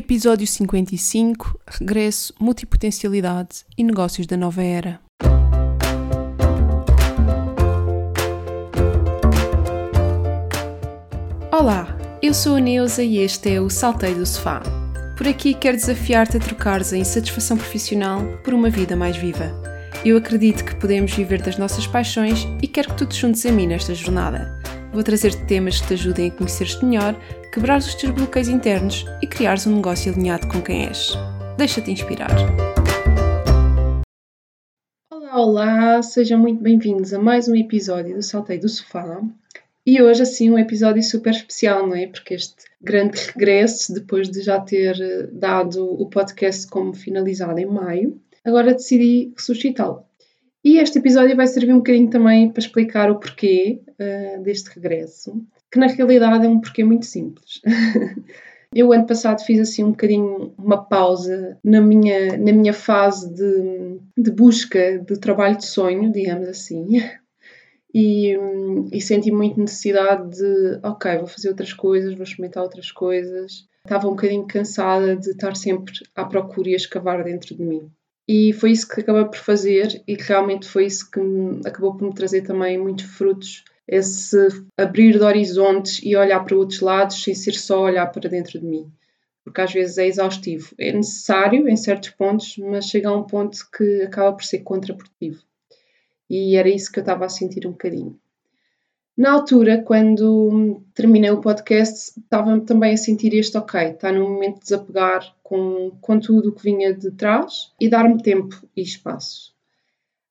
Episódio 55 Regresso, Multipotencialidade e Negócios da Nova Era. Olá, eu sou a Neuza e este é o Saltei do Sofá. Por aqui quero desafiar-te a trocares a insatisfação profissional por uma vida mais viva. Eu acredito que podemos viver das nossas paixões e quero que tu te juntes a mim nesta jornada. Vou trazer-te temas que te ajudem a conhecer-te melhor, quebrar os teus bloqueios internos e criares um negócio alinhado com quem és. Deixa-te inspirar. Olá, olá, sejam muito bem-vindos a mais um episódio do Saltei do Sofá. E hoje, assim, um episódio super especial, não é? Porque este grande regresso, depois de já ter eh, dado o podcast como finalizado em maio, agora decidi ressuscitá-lo. E este episódio vai servir um bocadinho também para explicar o porquê uh, deste regresso, que na realidade é um porquê muito simples. Eu ano passado fiz assim um bocadinho uma pausa na minha, na minha fase de, de busca de trabalho de sonho, digamos assim, e, e, senti muito necessidade de, ok, vou fazer outras coisas, vou experimentar outras coisas. Estava um bocadinho cansada de estar sempre à procura e a escavar dentro de mim. E foi isso que acabei por fazer e realmente foi isso que me, acabou por me trazer também muitos frutos. Esse abrir de horizontes e olhar para outros lados sem ser só olhar para dentro de mim. Porque às vezes é exaustivo. É necessário em certos pontos, mas chega a um ponto que acaba por ser contraprodutivo. E era isso que eu estava a sentir um bocadinho. Na altura, quando terminei o podcast, estava também a sentir este ok, está no momento de desapegar com, com tudo o que vinha de trás e dar-me tempo e espaço.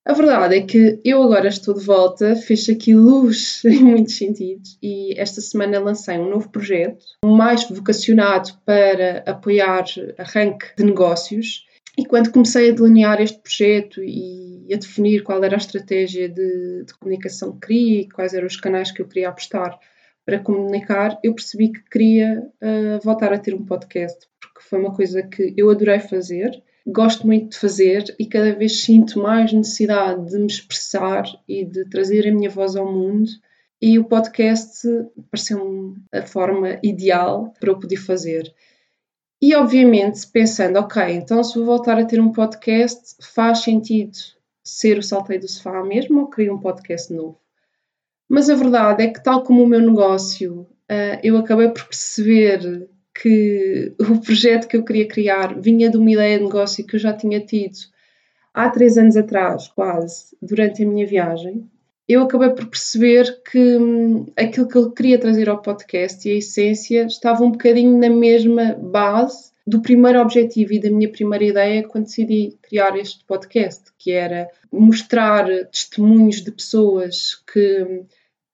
A verdade é que eu agora estou de volta, fez aqui luz em muitos sentidos e esta semana lancei um novo projeto, mais vocacionado para apoiar arranque de negócios. E quando comecei a delinear este projeto e a definir qual era a estratégia de, de comunicação que queria e quais eram os canais que eu queria apostar para comunicar, eu percebi que queria uh, voltar a ter um podcast, porque foi uma coisa que eu adorei fazer, gosto muito de fazer e cada vez sinto mais necessidade de me expressar e de trazer a minha voz ao mundo. E o podcast pareceu-me a forma ideal para eu poder fazer. E obviamente pensando, ok, então se vou voltar a ter um podcast, faz sentido ser o salteio do sofá mesmo ou criar um podcast novo. Mas a verdade é que, tal como o meu negócio, uh, eu acabei por perceber que o projeto que eu queria criar vinha de uma ideia de negócio que eu já tinha tido há três anos atrás, quase, durante a minha viagem. Eu acabei por perceber que hum, aquilo que eu queria trazer ao podcast e a essência estava um bocadinho na mesma base do primeiro objetivo e da minha primeira ideia quando decidi criar este podcast, que era mostrar testemunhos de pessoas que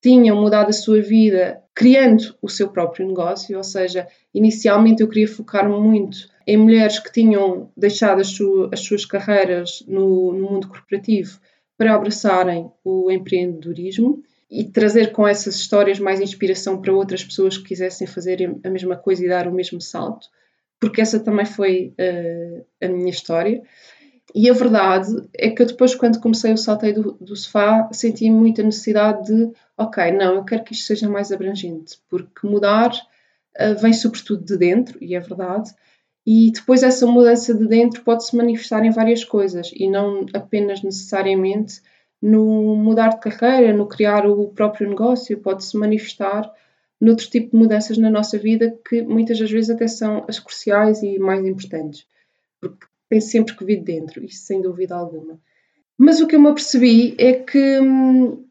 tinham mudado a sua vida criando o seu próprio negócio, ou seja, inicialmente eu queria focar muito em mulheres que tinham deixado as, su as suas carreiras no mundo corporativo para abraçarem o empreendedorismo e trazer com essas histórias mais inspiração para outras pessoas que quisessem fazer a mesma coisa e dar o mesmo salto porque essa também foi uh, a minha história. E a verdade é que eu depois, quando comecei o salteio do, do sofá, senti muita necessidade de, ok, não, eu quero que isto seja mais abrangente, porque mudar uh, vem sobretudo de dentro, e é verdade, e depois essa mudança de dentro pode se manifestar em várias coisas, e não apenas necessariamente no mudar de carreira, no criar o próprio negócio, pode se manifestar noutro tipo de mudanças na nossa vida que muitas das vezes até são as cruciais e mais importantes, porque tem sempre que vir dentro, isso sem dúvida alguma. Mas o que eu me apercebi é que hum,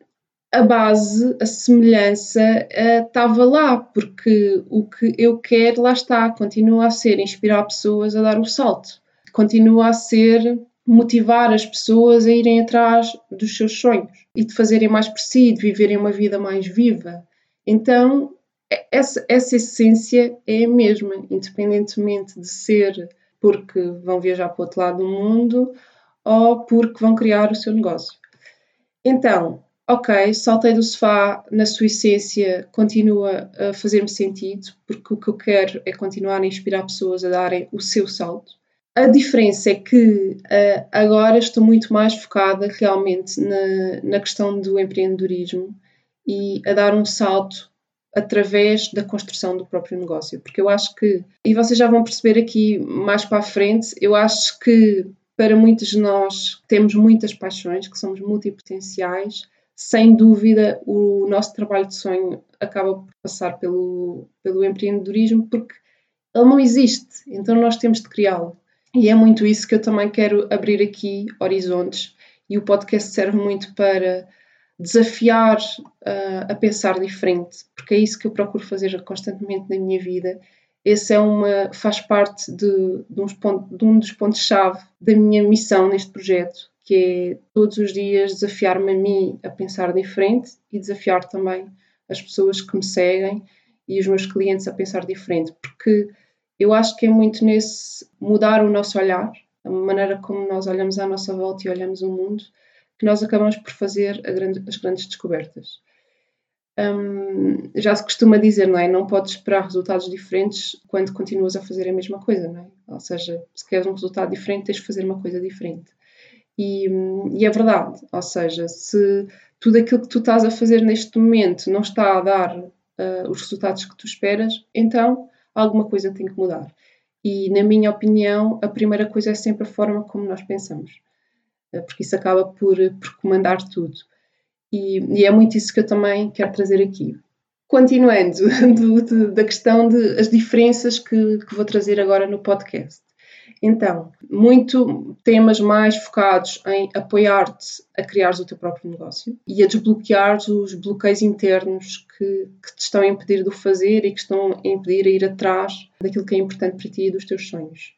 a base, a semelhança uh, estava lá, porque o que eu quero lá está, continua a ser inspirar pessoas a dar o salto, continua a ser motivar as pessoas a irem atrás dos seus sonhos e de fazerem mais por si, de viverem uma vida mais viva. Então, essa, essa essência é a mesma, independentemente de ser porque vão viajar para o outro lado do mundo ou porque vão criar o seu negócio. Então, ok, saltei do sofá na sua essência, continua a fazer-me sentido, porque o que eu quero é continuar a inspirar pessoas a darem o seu salto. A diferença é que uh, agora estou muito mais focada realmente na, na questão do empreendedorismo e a dar um salto através da construção do próprio negócio. Porque eu acho que, e vocês já vão perceber aqui mais para a frente, eu acho que para muitos de nós temos muitas paixões, que somos multipotenciais, sem dúvida o nosso trabalho de sonho acaba por passar pelo, pelo empreendedorismo porque ele não existe, então nós temos de criá-lo. E é muito isso que eu também quero abrir aqui horizontes e o podcast serve muito para desafiar uh, a pensar diferente, porque é isso que eu procuro fazer constantemente na minha vida. Esse é uma, faz parte de, de, ponto, de um dos pontos-chave da minha missão neste projeto, que é todos os dias desafiar-me a mim a pensar diferente e desafiar também as pessoas que me seguem e os meus clientes a pensar diferente, porque eu acho que é muito nesse mudar o nosso olhar, a maneira como nós olhamos à nossa volta e olhamos o mundo, que nós acabamos por fazer grande, as grandes descobertas. Um, já se costuma dizer, não é? Não podes esperar resultados diferentes quando continuas a fazer a mesma coisa, não é? Ou seja, se queres um resultado diferente, tens de fazer uma coisa diferente. E, e, é verdade, ou seja, se tudo aquilo que tu estás a fazer neste momento não está a dar uh, os resultados que tu esperas, então alguma coisa tem que mudar. E, na minha opinião, a primeira coisa é sempre a forma como nós pensamos, uh, porque isso acaba por, por comandar tudo. E, e, é muito isso que eu também quero trazer aqui. Continuando do, da questão das diferenças que, que vou trazer agora no podcast. Então, muito temas mais focados em apoiar-te a criar o teu próprio negócio e a desbloquear os bloqueios internos que, que, te estão a impedir de o fazer e que estão a impedir a ir atrás daquilo que é importante para ti e dos teus sonhos.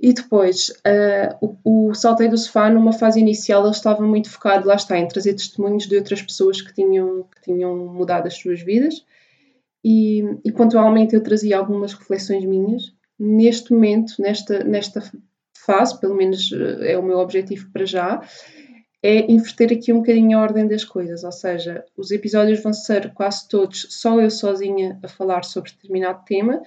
E depois, uh, o, o Saltei do Sofá, numa fase inicial, ele estava muito focado, lá está, em trazer testemunhos de outras pessoas que tinham, que tinham mudado as suas vidas. E, e pontualmente eu trazia algumas reflexões minhas neste momento, nesta, nesta fase, pelo menos eh, é o meu objetivo para já, é inverter aqui um bocadinho a ordem das coisas, ou seja, os episódios vão ser quase todos só eu sozinha a falar sobre determinado tema.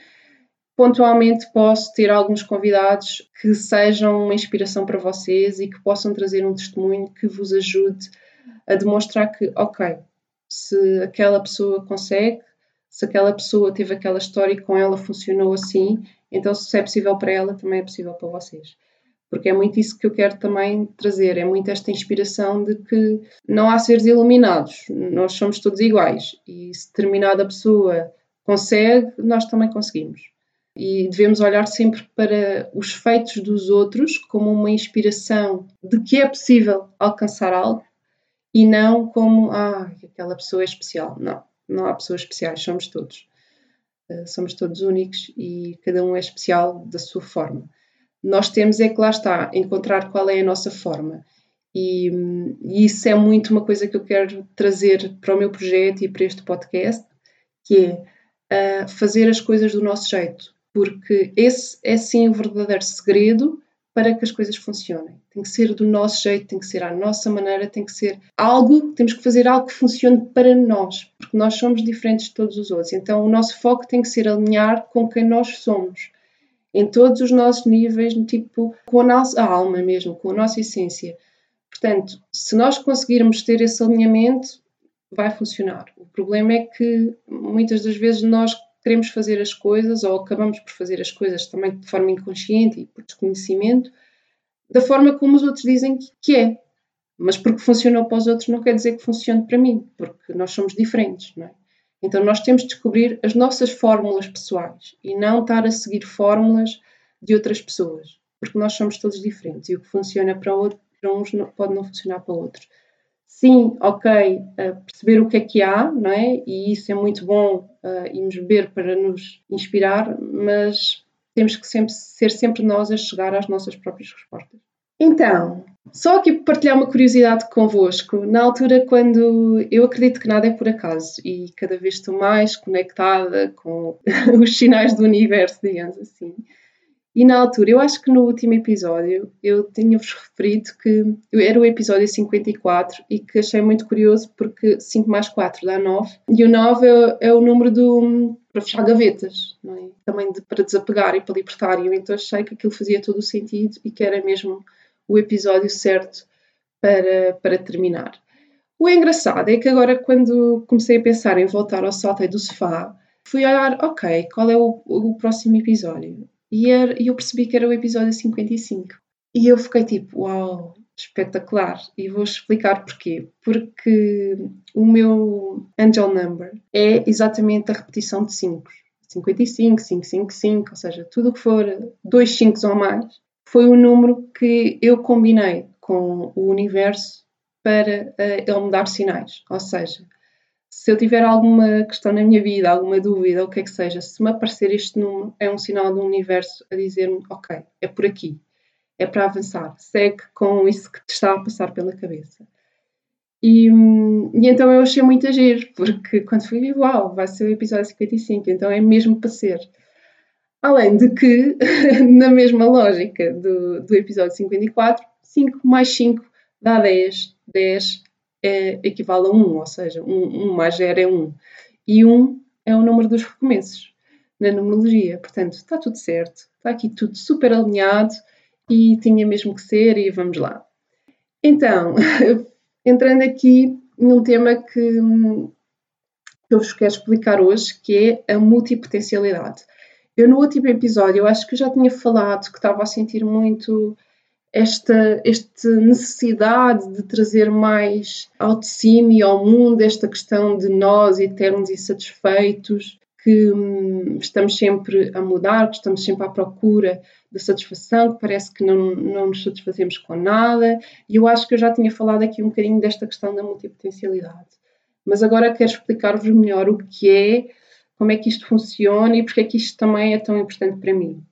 Pontualmente posso ter alguns convidados que sejam uma inspiração para vocês e que possam trazer um testemunho que vos ajude a demonstrar que, ok, se aquela pessoa consegue, se aquela pessoa teve aquela história e com ela funcionou assim, então, se é possível para ela, também é possível para vocês. Porque é muito isso que eu quero também trazer, é muito esta inspiração de que não há seres iluminados, nós somos todos iguais e se determinada pessoa consegue, nós também conseguimos. E devemos olhar sempre para os feitos dos outros como uma inspiração de que é possível alcançar algo e não como, ah, aquela pessoa é especial. Não, não há pessoas especiais, somos todos. Eh, somos todos únicos e cada um é especial da sua forma. Nós temos é que lá está, encontrar qual é a nossa forma. E, e, isso é muito uma coisa que eu quero trazer para o meu projeto e para este podcast, que é uh, fazer as coisas do nosso jeito, porque esse é sim o verdadeiro segredo para que as coisas funcionem. Tem que ser do nosso jeito, tem que ser à nossa maneira, tem que ser algo, temos que fazer algo que funcione para nós, porque nós somos diferentes de todos os outros. Então o nosso foco tem que ser alinhar com quem nós somos, em todos os nossos níveis, tipo com a nossa alma mesmo, com a nossa essência. Portanto, se nós conseguirmos ter esse alinhamento, vai funcionar. O problema é que muitas das vezes nós queremos fazer as coisas ou acabamos por fazer as coisas também de forma inconsciente e por desconhecimento, da forma como os outros dizem que é. Mas porque funcionou para os outros não quer dizer que funcione para mim, porque nós somos diferentes, não é? Então nós temos de descobrir as nossas fórmulas pessoais e não estar a seguir fórmulas de outras pessoas, porque nós somos todos diferentes e o que funciona para, outro, para uns pode não funcionar para outros sim, ok, uh, perceber o que é que há, não é? E isso é muito bom uh, irmos beber para nos inspirar, mas temos que sempre, ser sempre nós a chegar às nossas próprias respostas. Então, só aqui partilhar uma curiosidade convosco. Na altura, quando eu acredito que nada é por acaso e cada vez estou mais conectada com os sinais do universo, digamos assim, e na altura, eu acho que no último episódio, eu tinha-vos referido que era o episódio 54 e que achei muito curioso porque 5 mais 4 dá 9 e o 9 é, é o número do, para fechar gavetas, é? também de, para desapegar e para libertar. E eu então achei que aquilo fazia todo o sentido e que era mesmo o episódio certo para, para terminar. O engraçado é que agora, quando comecei a pensar em voltar ao salto do sofá, fui olhar, ok, qual é o, o próximo episódio? E era, eu percebi que era o episódio 55. E eu fiquei tipo, uau, espetacular. E vou explicar porquê. Porque o meu angel number é exatamente a repetição de 5. 55, 555, ou seja, tudo o que for dois 5 ou mais, foi o número que eu combinei com o universo para uh, ele me dar sinais. Ou seja, se eu tiver alguma questão na minha vida, alguma dúvida, o que é que seja, se me aparecer este número, é um sinal do universo a dizer-me: ok, é por aqui, é para avançar, segue com isso que te está a passar pela cabeça. E, e então eu achei muito agir, porque quando fui, uau, vai ser o episódio 55, então é mesmo para ser. Além de que, na mesma lógica do, do episódio 54, 5 mais 5 dá 10, 10 é, equivale a 1, ou seja, 1, 1 mais 0 é 1. E 1 é o número dos recomeços na numerologia. Portanto, está tudo certo, está aqui tudo super alinhado e tinha mesmo que ser, e vamos lá. Então, entrando aqui num tema que, que eu vos quero explicar hoje, que é a multipotencialidade. Eu no último episódio, eu acho que já tinha falado que estava a sentir muito esta, esta necessidade de trazer mais ao de cima e ao mundo esta questão de nós eternos insatisfeitos, que hum, estamos sempre a mudar, que estamos sempre à procura da satisfação, que parece que não, não nos satisfazemos com nada. E eu acho que eu já tinha falado aqui um bocadinho desta questão da multipotencialidade. Mas agora quero explicar-vos melhor o que é, como é que isto funciona e porque é que isto também é tão importante para mim.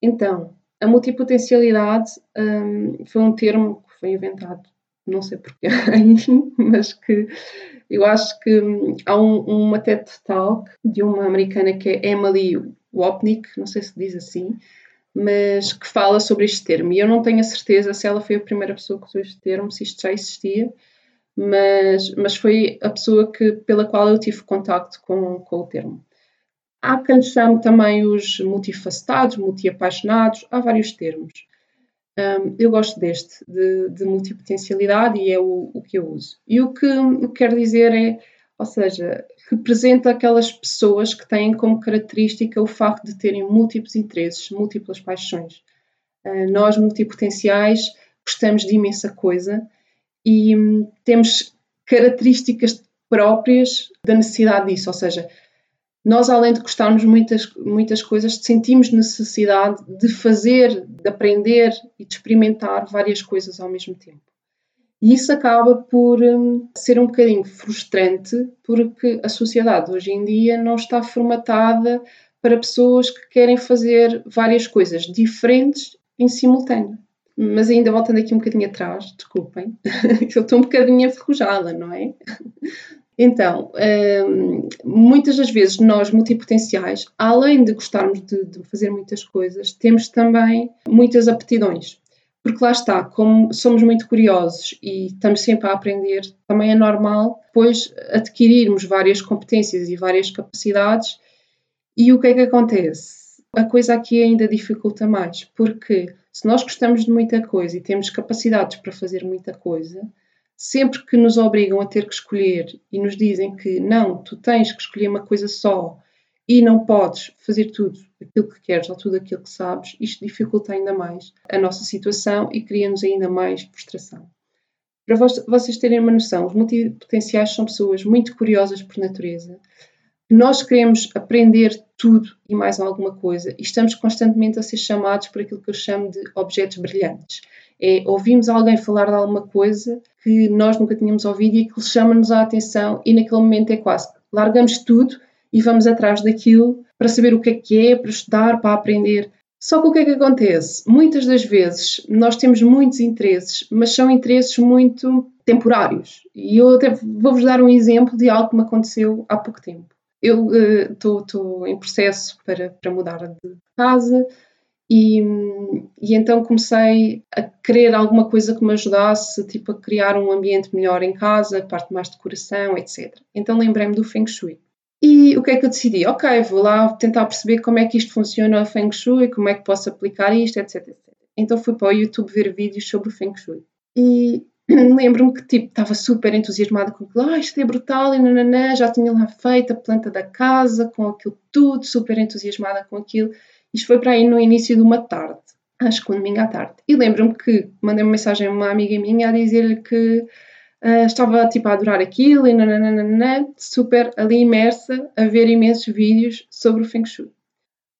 Então, a multipotencialidade um, foi um termo que foi inventado, não sei porquê, mas que eu acho que hum, há um, uma TED Talk de uma americana que é Emily Wapnick, não sei se diz assim, mas que fala sobre este termo. E eu não tenho a certeza se ela foi a primeira pessoa que usou este termo, se isto já existia, mas, mas foi a pessoa que, pela qual eu tive contacto com, com o termo. Há quem chame também os multifacetados, multiapaixonados, há vários termos. Um, eu gosto deste, de, de multipotencialidade, e é o, o, que eu uso. E o que, quero dizer é, ou seja, representa aquelas pessoas que têm como característica o facto de terem múltiplos interesses, múltiplas paixões. Uh, nós, multipotenciais, gostamos de imensa coisa e um, temos características próprias da necessidade disso, ou seja, nós, além de gostarmos muitas, muitas coisas, sentimos necessidade de fazer, de aprender e de experimentar várias coisas ao mesmo tempo. E isso acaba por um, ser um bocadinho frustrante, porque a sociedade hoje em dia não está formatada para pessoas que querem fazer várias coisas diferentes em simultâneo. Mas ainda voltando aqui um bocadinho atrás, desculpem, eu estou um bocadinho enferrujada, não é? Então, um, muitas das vezes nós multipotenciais, além de gostarmos de, de, fazer muitas coisas, temos também muitas aptidões. Porque lá está, como somos muito curiosos e estamos sempre a aprender, também é normal depois adquirirmos várias competências e várias capacidades. E o que é que acontece? A coisa aqui ainda dificulta mais, porque se nós gostamos de muita coisa e temos capacidades para fazer muita coisa, sempre que nos obrigam a ter que escolher e nos dizem que não, tu tens que escolher uma coisa só e não podes fazer tudo aquilo que queres ou tudo aquilo que sabes, isto dificulta ainda mais a nossa situação e cria-nos ainda mais frustração. Para vocês terem uma noção, os multipotenciais são pessoas muito curiosas por natureza. Nós queremos aprender tudo e mais alguma coisa e estamos constantemente a ser chamados por aquilo que eu chamo de objetos brilhantes. É ouvimos alguém falar de alguma coisa que nós nunca tínhamos ouvido e aquilo chama-nos a atenção e naquele momento é quase largamos tudo e vamos atrás daquilo para saber o que é que é, para estudar, para aprender. Só que o que é que acontece? Muitas das vezes nós temos muitos interesses, mas são interesses muito temporários. E eu até vou-vos dar um exemplo de algo que me aconteceu há pouco tempo. Eu estou uh, em processo para, para mudar de casa, e, e, então comecei a querer alguma coisa que me ajudasse, tipo, a criar um ambiente melhor em casa, parte mais de decoração, etc. Então lembrei-me do Feng Shui. E o que é que eu decidi? Ok, vou lá tentar perceber como é que isto funciona o Feng Shui, como é que posso aplicar isto, etc, etc. Então fui para o YouTube ver vídeos sobre o Feng Shui. E lembro-me que tipo, estava super entusiasmada com aquilo, ah, isto é brutal, e nananã, já tinha lá feito a planta da casa, com aquilo tudo, super entusiasmada com aquilo. Isto foi para aí no início de uma tarde, acho que um domingo à tarde. E lembro-me que mandei uma mensagem a uma amiga minha a dizer-lhe que uh, estava tipo a adorar aquilo e nananana, super ali imersa a ver imensos vídeos sobre o Feng Shui.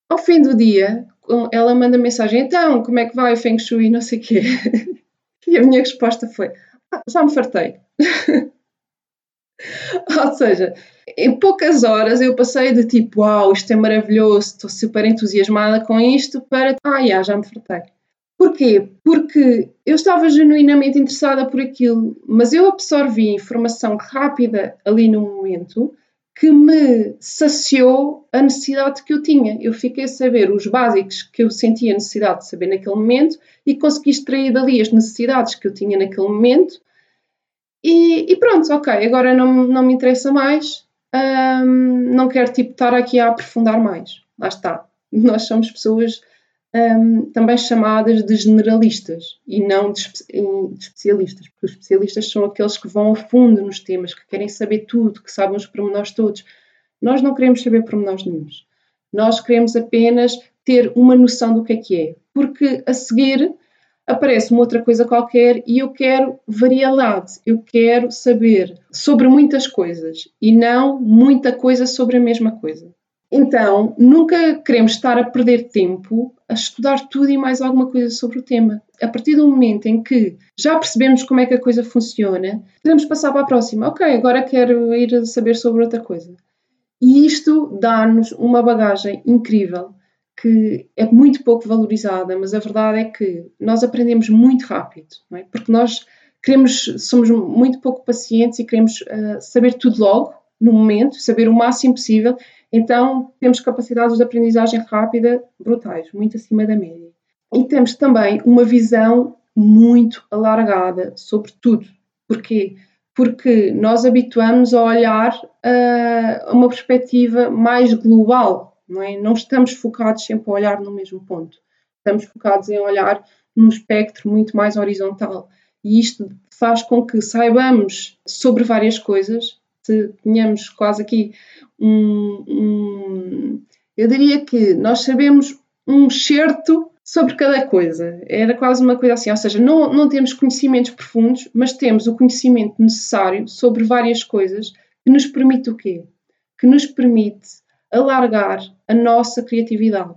Ao fim do dia, ela manda mensagem, então, como é que vai o Feng Shui e não sei o quê. E a minha resposta foi: ah, já me fartei. Ou seja, em poucas horas eu passei de tipo, uau, isto é maravilhoso, estou super entusiasmada com isto, para, ah, já, já me fartei. Porquê? Porque eu estava genuinamente interessada por aquilo, mas eu absorvi informação rápida ali no momento que me saciou a necessidade que eu tinha. Eu fiquei a saber os básicos que eu sentia necessidade de saber naquele momento e consegui extrair dali as necessidades que eu tinha naquele momento. E, e pronto, ok, agora não, não me interessa mais, não quero tipo, estar aqui a aprofundar mais. Lá está. Nós somos pessoas um, também chamadas de generalistas e não de, espe de, especialistas, porque os especialistas são aqueles que vão a fundo nos temas, que querem saber tudo, que sabem os pormenores todos. Nós não queremos saber pormenores nenhums. Nós queremos apenas ter uma noção do que é que é, porque a seguir aparece uma outra coisa qualquer e eu quero variedade, eu quero saber sobre muitas coisas e não muita coisa sobre a mesma coisa. Então, nunca queremos estar a perder tempo a estudar tudo e mais alguma coisa sobre o tema. A partir do momento em que já percebemos como é que a coisa funciona, podemos passar para a próxima. Ok, agora quero ir saber sobre outra coisa. E isto dá-nos uma bagagem incrível que é muito pouco valorizada, mas a verdade é que nós aprendemos muito rápido, é? porque nós queremos, somos muito pouco pacientes e queremos uh, saber tudo logo, no momento, saber o máximo possível então, temos capacidades de aprendizagem rápida brutais, muito acima da média. E temos também uma visão muito alargada sobre tudo. Porquê? Porque nós habituamos a olhar a uma perspectiva mais global, não é? Não estamos focados sempre a olhar no mesmo ponto. Estamos focados em olhar num espectro muito mais horizontal. E isto faz com que saibamos sobre várias coisas, tenhamos quase aqui um, um, eu diria que nós sabemos um certo sobre cada coisa. Era quase uma coisa assim, ou seja, não, não temos conhecimentos profundos, mas temos o conhecimento necessário sobre várias coisas que nos permite o quê? Que nos permite alargar a nossa criatividade.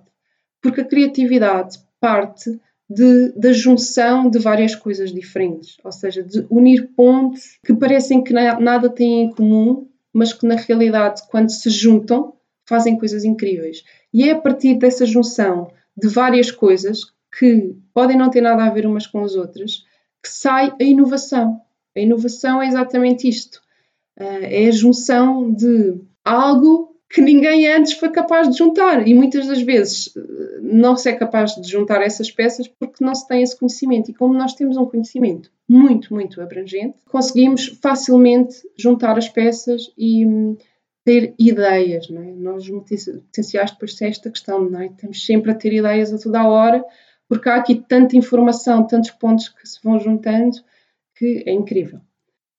Porque a criatividade parte de, da junção de várias coisas diferentes, ou seja, de unir pontos que parecem que nada têm em comum, mas que na realidade, quando se juntam, fazem coisas incríveis. E é a partir dessa junção de várias coisas que podem não ter nada a ver umas com as outras que sai a inovação. A inovação é exatamente isto: eh, é a junção de algo que ninguém antes foi capaz de juntar. E muitas das vezes eh, não se é capaz de juntar essas peças porque não se tem esse conhecimento. E como nós temos um conhecimento muito, muito abrangente, conseguimos facilmente juntar as peças e hum, ter ideias. Não é? Nós, potenciais, depois tem esta questão, não é? Estamos sempre a ter ideias a toda a hora, porque há aqui tanta informação, tantos pontos que se vão juntando, que é incrível.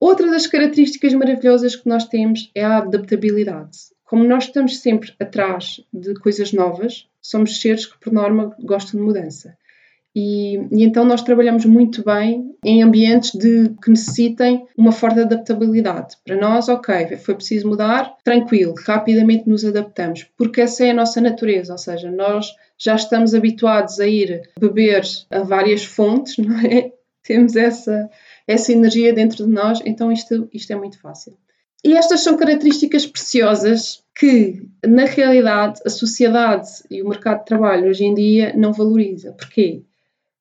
Outra das características maravilhosas que nós temos é a adaptabilidade. Como nós estamos sempre atrás de coisas novas, somos seres que, por norma, gostam de mudança. E, e, então nós trabalhamos muito bem em ambientes de, que necessitem uma forte adaptabilidade. Para nós, ok, foi preciso mudar, tranquilo, rapidamente nos adaptamos, porque essa é a nossa natureza, ou seja, nós já estamos habituados a ir beber a várias fontes, não é? Temos essa, essa energia dentro de nós, então isto, isto é muito fácil. E estas são características preciosas que, na realidade, a sociedade e o mercado de trabalho hoje em dia não valoriza. Porquê?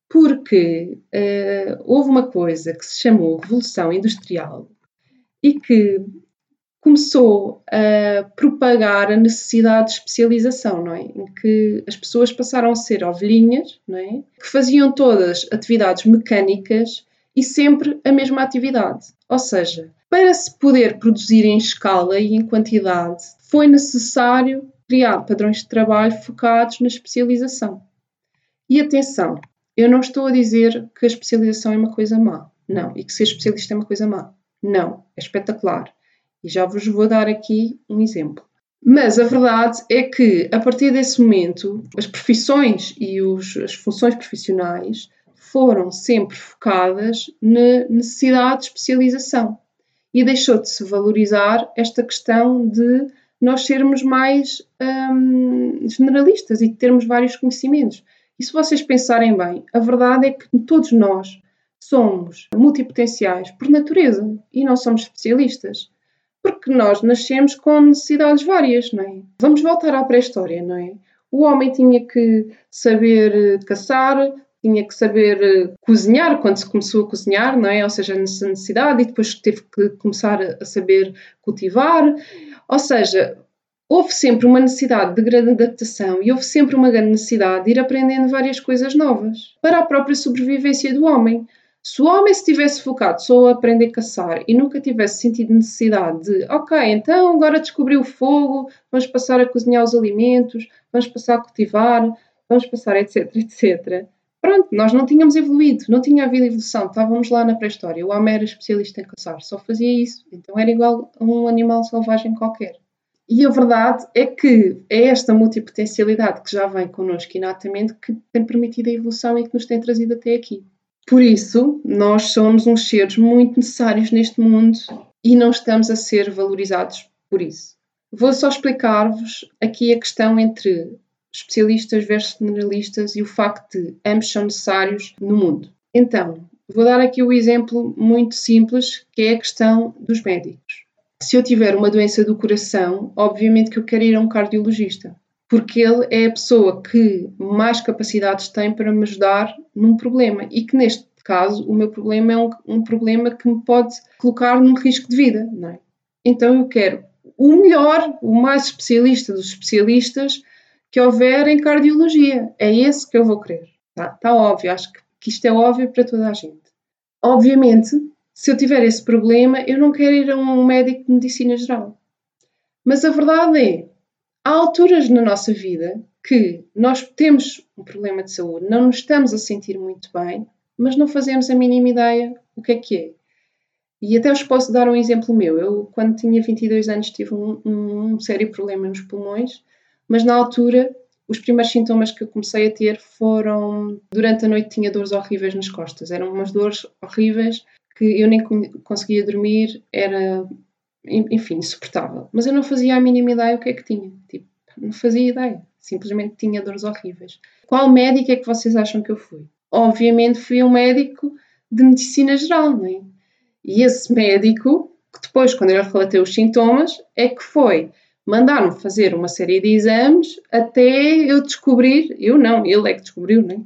porque uh, houve uma coisa que se chamou Revolução Industrial e que começou a propagar a necessidade de especialização, não é? Em que as pessoas passaram a ser ovelhinhas, não é? Que faziam todas atividades mecânicas e sempre a mesma atividade. Ou seja, para se poder produzir em escala e em quantidade, foi necessário criar padrões de trabalho focados na especialização. E atenção, eu não estou a dizer que a especialização é uma coisa má. Não. E que ser especialista é uma coisa má? Não. É espetacular. E já vos vou dar aqui um exemplo. Mas a verdade é que, a partir desse momento, as profissões e os, as funções profissionais foram sempre focadas na necessidade de especialização e deixou de se valorizar esta questão de nós sermos mais hum, generalistas e termos vários conhecimentos. E se vocês pensarem bem, a verdade é que todos nós somos multipotenciais por natureza e não somos especialistas. Porque nós nascemos com necessidades várias, não é? Vamos voltar à pré-história, não é? O homem tinha que saber caçar, tinha que saber eh, cozinhar quando se começou a cozinhar, não é? Ou seja, nessa necessidade, e depois teve que começar a saber cultivar. Ou seja, houve sempre uma necessidade de grande adaptação e houve sempre uma grande necessidade de ir aprendendo várias coisas novas para a própria sobrevivência do homem. Se o homem se tivesse focado só a aprender a caçar e nunca tivesse sentido necessidade de, ok, então agora descobri o fogo, vamos passar a cozinhar os alimentos, vamos passar a cultivar, vamos passar etc, etc. Pronto, nós não tínhamos evoluído, não tinha havido evolução, estávamos lá na pré-história. O homem era especialista em caçar, só fazia isso, então era igual a um animal selvagem qualquer. E a verdade é que é esta multipotencialidade que já vem connosco inatamente que tem permitido a evolução e que nos tem trazido até aqui. Por isso, nós somos uns seres muito necessários neste mundo e não estamos a ser valorizados por isso. Vou só explicar-vos aqui a questão entre especialistas versus generalistas e o facto de ambos são necessários no mundo. Então, vou dar aqui o um exemplo muito simples, que é a questão dos médicos. Se eu tiver uma doença do coração, obviamente que eu quero ir a um cardiologista, porque ele é a pessoa que mais capacidades tem para me ajudar num problema e que neste caso o meu problema é um, um problema que me pode colocar num risco de vida, não é? Então eu quero o melhor, o mais especialista dos especialistas que houver em cardiologia. É esse que eu vou querer. Está tá óbvio, acho que, que isto é óbvio para toda a gente. Obviamente, se eu tiver esse problema, eu não quero ir a um médico de medicina geral. Mas a verdade é, há alturas na nossa vida que nós temos um problema de saúde, não nos estamos a sentir muito bem, mas não fazemos a mínima ideia o que é que é. E até vos posso dar um exemplo meu. Eu, quando tinha 22 anos, tive um, um, um sério problema nos pulmões, mas na altura os primeiros sintomas que eu comecei a ter foram durante a noite tinha dores horríveis nas costas. Eram umas dores horríveis que eu nem conseguia dormir, era enfim, insuportável. Mas eu não fazia a mínima ideia o que é que tinha. Tipo, não fazia ideia. Simplesmente tinha dores horríveis. Qual médico é que vocês acham que eu fui? Obviamente fui um médico de medicina geral, não é? E esse médico, que depois, quando eu relatei os sintomas, é que foi mandar-me fazer uma série de exames até eu descobrir, eu não, ele é que descobriu, né?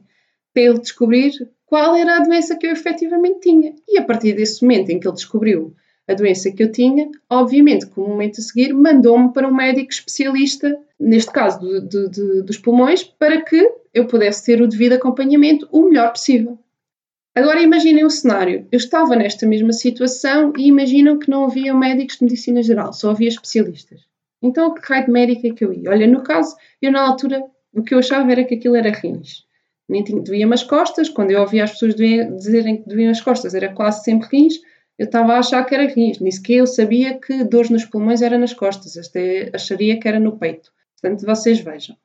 Para ele descobrir qual era a doença que eu efetivamente tinha. E a partir desse momento em que ele descobriu a doença que eu tinha, obviamente, com o momento a seguir, mandou-me para um médico especialista, neste caso de, de, de, dos pulmões, para que eu pudesse ter o devido acompanhamento o melhor possível. Agora imaginem o cenário. Eu estava nesta mesma situação e imaginam que não havia médicos de medicina geral, só havia especialistas. Então, que raio de médico é que eu ia? Olha, no caso, eu na altura, o que eu achava era que aquilo era rins. Nem tinha, doía-me as costas, quando eu ouvia as pessoas dizerem que doíam as costas, era quase sempre rins, eu estava a achar que era rins, nem sequer eu sabia que dores nos pulmões era nas costas, até acharia que era no peito. Portanto, vocês vejam.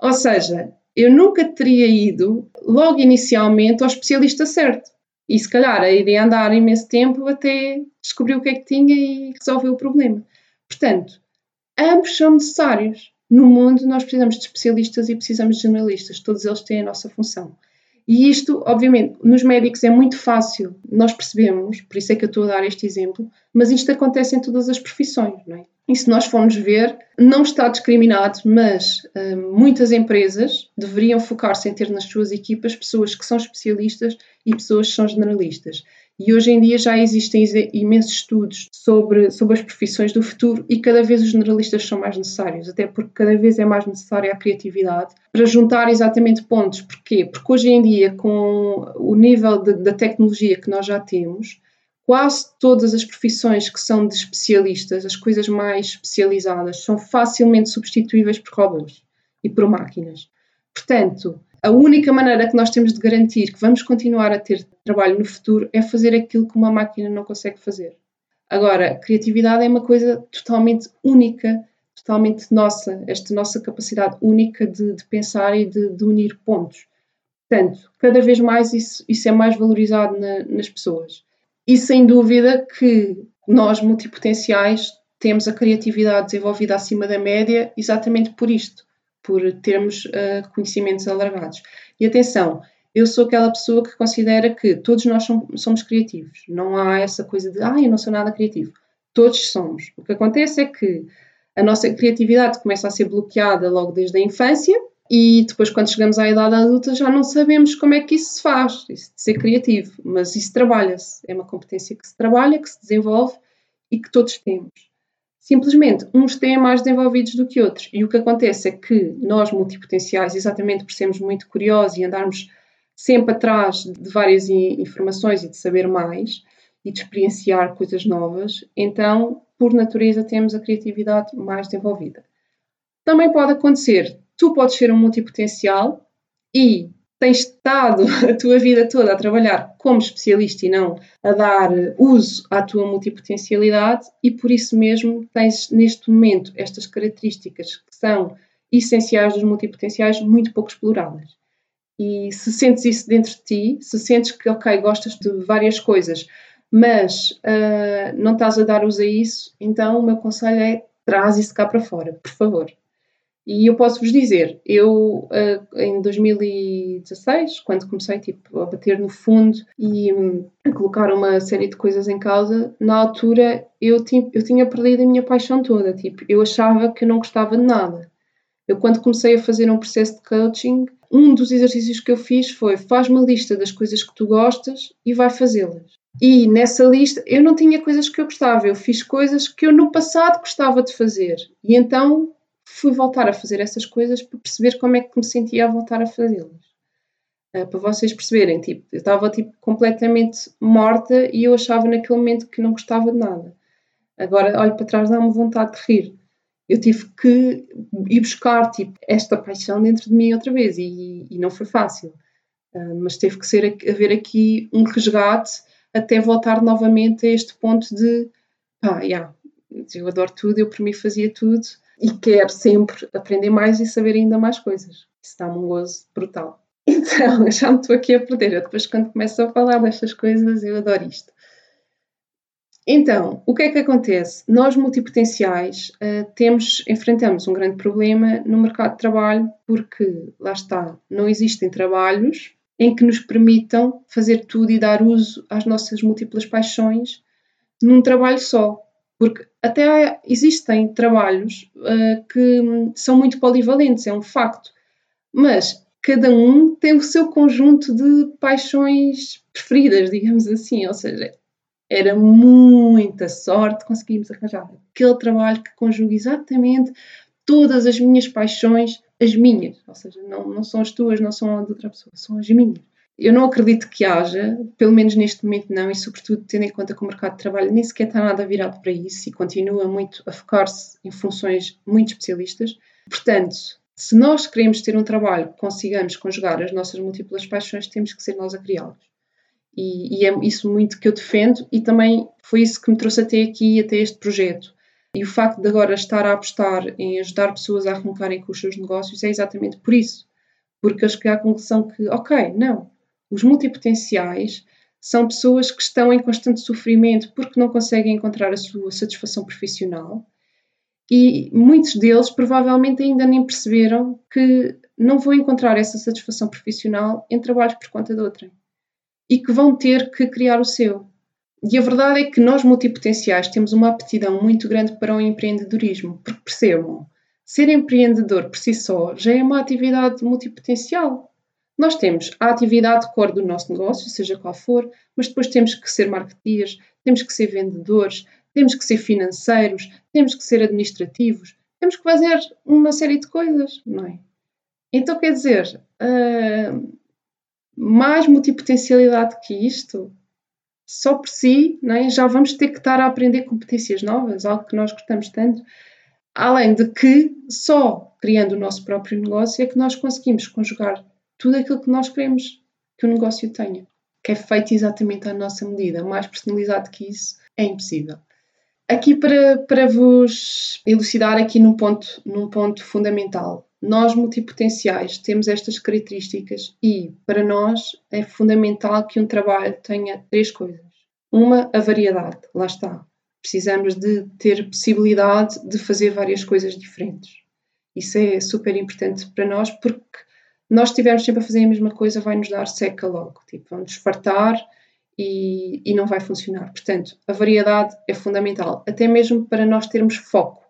Ou seja, eu nunca teria ido logo inicialmente ao especialista certo. E se calhar iria andar imenso tempo até descobrir o que é que tinha e resolver o problema. Portanto, ambos são necessários. No mundo, nós precisamos de especialistas e precisamos de jornalistas, todos eles têm a nossa função. E isto, obviamente, nos médicos é muito fácil, nós percebemos, por isso é que eu estou a dar este exemplo, mas isto acontece em todas as profissões, não é? E se nós formos ver, não está discriminado, mas uh, muitas empresas deveriam focar-se em ter nas suas equipas pessoas que são especialistas e pessoas que são generalistas. E hoje em dia já existem imensos estudos sobre, sobre as profissões do futuro e cada vez os generalistas são mais necessários, até porque cada vez é mais necessária a criatividade para juntar exatamente pontos. Porquê? Porque hoje em dia, com o nível da tecnologia que nós já temos, quase todas as profissões que são de especialistas, as coisas mais especializadas, são facilmente substituíveis por robôs e por máquinas. Portanto, a única maneira que nós temos de garantir que vamos continuar a ter trabalho no futuro é fazer aquilo que uma máquina não consegue fazer. Agora, criatividade é uma coisa totalmente única, totalmente nossa, esta nossa capacidade única de, de pensar e de, de, unir pontos. Portanto, cada vez mais isso, isso é mais valorizado na, nas pessoas. E sem dúvida que nós, multipotenciais, temos a criatividade desenvolvida acima da média exatamente por isto, por termos uh, conhecimentos alargados. E atenção, eu sou aquela pessoa que considera que todos nós somos criativos. Não há essa coisa de, ah, eu não sou nada criativo. Todos somos. O que acontece é que a nossa criatividade começa a ser bloqueada logo desde a infância e depois, quando chegamos à idade adulta, já não sabemos como é que isso se faz, isso de ser criativo. Mas isso trabalha-se. É uma competência que se trabalha, que se desenvolve e que todos temos. Simplesmente, uns têm mais desenvolvidos do que outros. E o que acontece é que nós, multipotenciais, exatamente por sermos muito curiosos e andarmos sempre atrás de várias informações e de saber mais e de experienciar coisas novas, então, por natureza, temos a criatividade mais desenvolvida. Também pode acontecer, tu podes ser um multipotencial e tens estado a tua vida toda a trabalhar como especialista e não a dar uso à tua multipotencialidade e por isso mesmo tens neste momento estas características que são essenciais dos multipotenciais muito pouco exploradas. E se sentes isso dentro de ti, se sentes que, ok, gostas de várias coisas, mas uh, não estás a dar uso a isso, então o meu conselho é traz isso cá para fora, por favor. E eu posso vos dizer, eu uh, em 2016, quando comecei tipo, a bater no fundo e um, a colocar uma série de coisas em causa, na altura eu, eu tinha perdido a minha paixão toda. Tipo, eu achava que eu não gostava de nada. Eu, quando comecei a fazer um processo de coaching, um dos exercícios que eu fiz foi faz uma lista das coisas que tu gostas e vai fazê-las. E nessa lista eu não tinha coisas que eu gostava, eu fiz coisas que eu no passado gostava de fazer. E então fui voltar a fazer essas coisas para perceber como é que me sentia a voltar a fazê-las. Uh, para vocês perceberem, tipo, eu estava tipo, completamente morta e eu achava naquele momento que não gostava de nada. Agora olho para trás dá-me vontade de rir eu tive que ir buscar tipo, esta paixão dentro de mim outra vez e, e não foi fácil. Uh, mas teve que ser haver aqui um resgate até voltar novamente a este ponto de pá, yeah, eu adoro tudo, eu por mim fazia tudo e quero sempre aprender mais e saber ainda mais coisas. Isso dá-me um gozo brutal. Então, já me estou aqui a perder. Eu depois, quando começo a falar destas coisas, eu adoro isto. Então, o que é que acontece? Nós multipotenciais uh, temos, enfrentamos um grande problema no mercado de trabalho porque, lá está, não existem trabalhos em que nos permitam fazer tudo e dar uso às nossas múltiplas paixões num trabalho só. Porque até existem trabalhos uh, que são muito polivalentes, é um facto. Mas cada um tem o seu conjunto de paixões preferidas, digamos assim. Ou seja, era muita sorte conseguimos arranjar aquele trabalho que conjuga exatamente todas as minhas paixões, as minhas, ou seja, não, não são as tuas, não são as de outra pessoa, são as minhas. Eu não acredito que haja, pelo menos neste momento não, e sobretudo tendo em conta que o mercado de trabalho nem sequer está nada virado para isso e continua muito a focar-se em funções muito especialistas. Portanto, se nós queremos ter um trabalho que consigamos conjugar as nossas múltiplas paixões, temos que ser nós a criá-los. E, e, é isso muito que eu defendo, e também foi isso que me trouxe até aqui, até este projeto. E o facto de agora estar a apostar em ajudar pessoas a arrancarem com os seus negócios é exatamente por isso. Porque eu cheguei à conclusão que, ok, não, os multipotenciais são pessoas que estão em constante sofrimento porque não conseguem encontrar a sua satisfação profissional e muitos deles provavelmente ainda nem perceberam que não vão encontrar essa satisfação profissional em trabalhos por conta de outrem e que vão ter que criar o seu. E a verdade é que nós multipotenciais temos uma aptidão muito grande para o empreendedorismo, porque percebam, ser empreendedor por si só já é uma atividade multipotencial. Nós temos a atividade core do nosso negócio, seja qual for, mas depois temos que ser marketeers, temos que ser vendedores, temos que ser financeiros, temos que ser administrativos, temos que fazer uma série de coisas, não é? Então, quer dizer, uh, mais multipotencialidade que isto, só por si, é? já vamos ter que estar a aprender competências novas, algo que nós gostamos tanto. Além de que só criando o nosso próprio negócio é que nós conseguimos conjugar tudo aquilo que nós queremos que o negócio tenha, que é feito exatamente à nossa medida. Mais personalizado que isso é impossível. Aqui para, para vos elucidar aqui num ponto, num ponto fundamental. Nós multipotenciais temos estas características e para nós é fundamental que um trabalho tenha três coisas. Uma, a variedade, lá está. Precisamos de ter possibilidade de fazer várias coisas diferentes. Isso é super importante para nós porque nós estivermos sempre a fazer a mesma coisa, vai nos dar seca logo. Tipo, vamos fartar e, e não vai funcionar. Portanto, a variedade é fundamental, até mesmo para nós termos foco,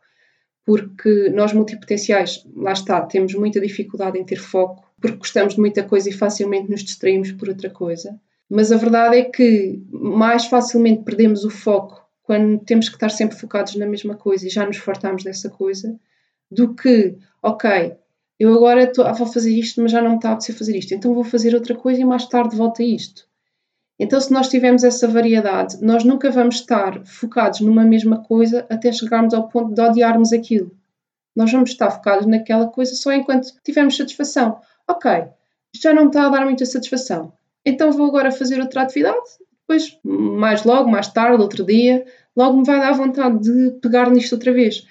porque nós multipotenciais, lá está, temos muita dificuldade em ter foco, porque gostamos de muita coisa e facilmente nos distraímos por outra coisa. Mas a verdade é que mais facilmente perdemos o foco quando temos que estar sempre focados na mesma coisa e já nos fartamos dessa coisa, do que, ok, eu agora ah, vou fazer isto, mas já não me está a fazer isto, então vou fazer outra coisa e mais tarde volto a isto. Então, se nós tivermos essa variedade, nós nunca vamos estar focados numa mesma coisa até chegarmos ao ponto de odiarmos aquilo. Nós vamos estar focados naquela coisa só enquanto tivermos satisfação. Ok, isto já não me está a dar muita satisfação, então vou agora fazer outra atividade. Depois, mais logo, mais tarde, outro dia, logo me vai dar vontade de pegar nisto outra vez.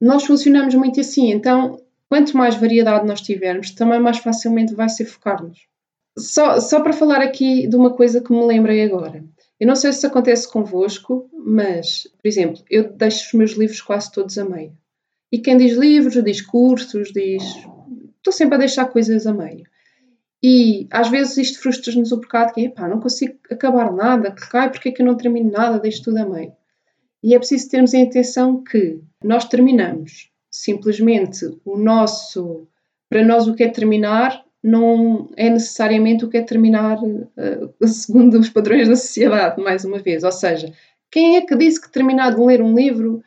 Nós funcionamos muito assim, então quanto mais variedade nós tivermos, também mais facilmente vai ser focar-nos. Só, só para falar aqui de uma coisa que me lembrei agora. Eu não sei se acontece convosco, mas, por exemplo, eu deixo os meus livros quase todos a meio. E quem diz livros, diz cursos, diz. Estou sempre a deixar coisas a meio. E às vezes isto frustra-nos um bocado, que é, pá, não consigo acabar nada, que cai, porque é que eu não termino nada, deixo tudo a meio. E é preciso termos a intenção que nós terminamos. Simplesmente o nosso, para nós o que é terminar não é necessariamente o que é terminar uh, segundo os padrões da sociedade, mais uma vez. Ou seja, quem é que disse que terminar de ler um livro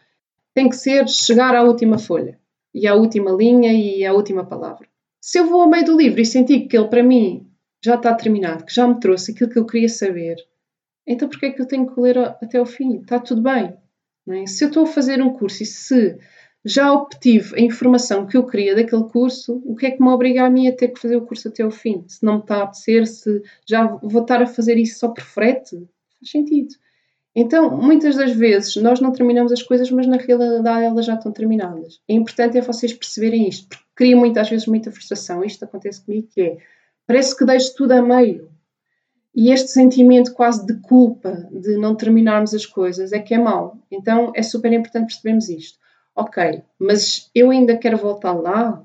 tem que ser chegar à última folha e à última linha e à última palavra? Se eu vou ao meio do livro e sentir que ele para mim já está terminado, que já me trouxe aquilo que eu queria saber, então porquê é que eu tenho que ler até ao fim? Está tudo bem. É? Se eu estou a fazer um curso e se já obtive a informação que eu queria daquele curso, o que é que me obriga a mim a ter que fazer o curso até o fim? Se não me está a apetecer, se já vou estar a fazer isso só por frete? Faz sentido. Então, muitas das vezes, nós não terminamos as coisas, mas na realidade elas já estão terminadas. É importante é vocês perceberem isto, porque cria muitas vezes muita frustração. Isto acontece comigo, que é, parece que deixo tudo a meio. E este sentimento quase de culpa de não terminarmos as coisas é que é mau. Então, é super importante percebermos isto ok, mas eu ainda quero voltar lá?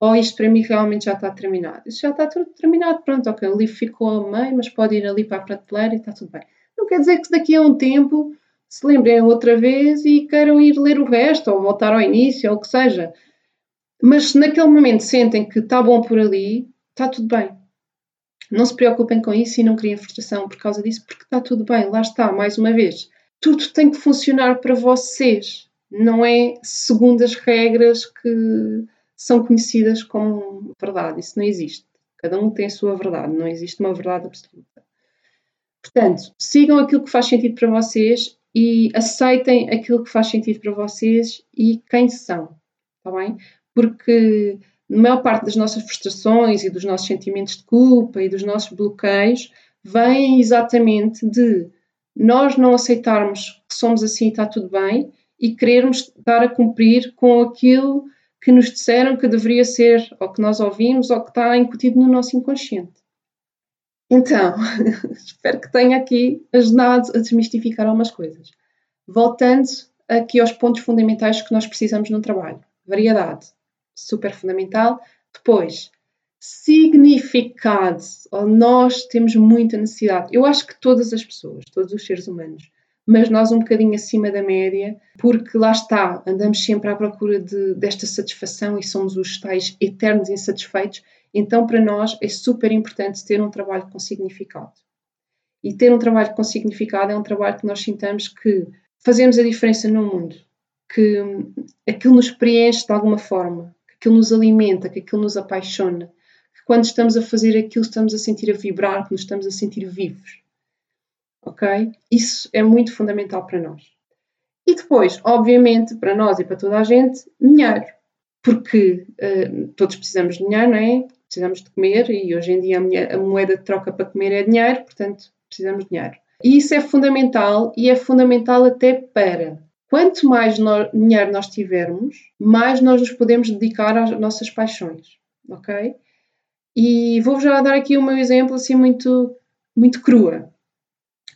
Ou isto para mim realmente já está terminado? Isso já está tudo terminado, pronto, ok, o livro ficou a meio, mas pode ir ali para a prateleira e está tudo bem. Não quer dizer que daqui a um tempo se lembrem outra vez e queiram ir ler o resto, ou voltar ao início, ou o que seja. Mas se naquele momento sentem que está bom por ali, está tudo bem. Não se preocupem com isso e não criem frustração por causa disso, porque está tudo bem. Lá está, mais uma vez. Tudo tem que funcionar para vocês não é segundo as regras que são conhecidas como verdade. Isso não existe. Cada um tem a sua verdade, não existe uma verdade absoluta. Portanto, sigam aquilo que faz sentido para vocês e aceitem aquilo que faz sentido para vocês e quem são, está bem? Porque a maior parte das nossas frustrações e dos nossos sentimentos de culpa e dos nossos bloqueios vêm exatamente de nós não aceitarmos que somos assim e está tudo bem e querermos estar a cumprir com aquilo que nos disseram que deveria ser, ou que nós ouvimos, ou que está incutido no nosso inconsciente. Então, espero que tenha aqui ajudado a desmistificar algumas coisas. Voltando aqui aos pontos fundamentais que nós precisamos no trabalho. Variedade, super fundamental. Depois, significado. Nós temos muita necessidade. Eu acho que todas as pessoas, todos os seres humanos, mas nós um bocadinho acima da média, porque lá está, andamos sempre à procura de, desta satisfação e somos os tais eternos insatisfeitos. Então, para nós é super importante ter um trabalho com significado. E ter um trabalho com significado é um trabalho que nós sintamos que fazemos a diferença no mundo, que aquilo nos preenche de alguma forma, que aquilo nos alimenta, que aquilo nos apaixona, que quando estamos a fazer aquilo estamos a sentir a vibrar, que nos estamos a sentir vivos ok? Isso é muito fundamental para nós. E depois, obviamente, para nós e para toda a gente, dinheiro. Porque uh, todos precisamos de dinheiro, não é? precisamos de comer e hoje em dia a moeda de troca para comer é dinheiro, portanto precisamos de dinheiro. E isso é fundamental e é fundamental até para quanto mais no, dinheiro nós tivermos, mais nós nos podemos dedicar às nossas paixões, ok? E vou já dar aqui o meu exemplo assim muito, muito crua.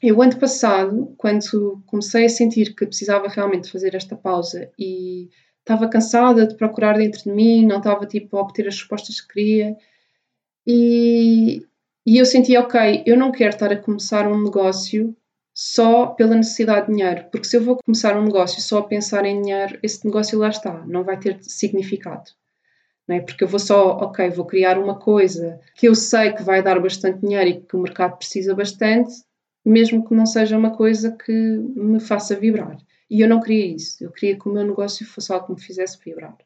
Eu, ano passado, quando comecei a sentir que precisava realmente fazer esta pausa e estava cansada de procurar dentro de mim, não estava tipo a obter as respostas que queria, e, e eu senti, ok, eu não quero estar a começar um negócio só pela necessidade de dinheiro, porque se eu vou começar um negócio só a pensar em dinheiro, esse negócio lá está, não vai ter significado. Não é? Porque eu vou só, ok, vou criar uma coisa que eu sei que vai dar bastante dinheiro e que o mercado precisa bastante, mesmo que não seja uma coisa que me faça vibrar. E eu não queria isso, eu queria que o meu negócio fosse algo que me fizesse vibrar.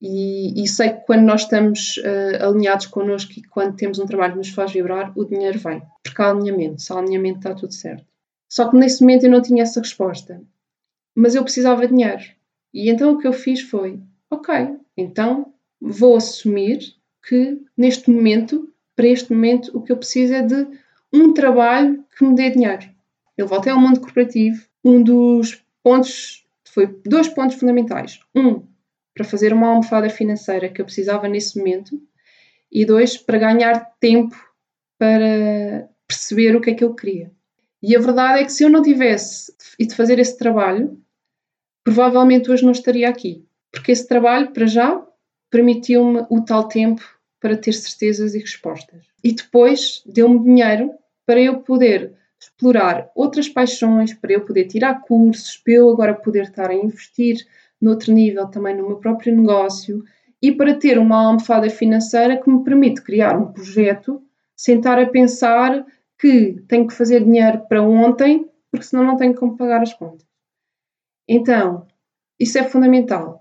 E, e, sei que quando nós estamos uh, alinhados connosco e quando temos um trabalho que nos faz vibrar, o dinheiro vem. Porque há alinhamento, se há alinhamento está tudo certo. Só que nesse momento eu não tinha essa resposta. Mas eu precisava de dinheiro. E então o que eu fiz foi: ok, então vou assumir que neste momento, para este momento, o que eu preciso é de um trabalho que me dê dinheiro. Eu voltei ao mundo corporativo. Um dos pontos, foi dois pontos fundamentais. Um, para fazer uma almofada financeira que eu precisava nesse momento, e dois, para ganhar tempo para perceber o que é que eu queria. E a verdade é que se eu não tivesse ido fazer esse trabalho, provavelmente hoje não estaria aqui. Porque esse trabalho, para já, permitiu-me o tal tempo para ter certezas e respostas. E depois deu-me dinheiro para eu poder explorar outras paixões, para eu poder tirar cursos, para eu agora poder estar a investir noutro nível também no meu próprio negócio e para ter uma almofada financeira que me permite criar um projeto, sentar a pensar que tenho que fazer dinheiro para ontem, porque senão não tenho como pagar as contas. Então, isso é fundamental.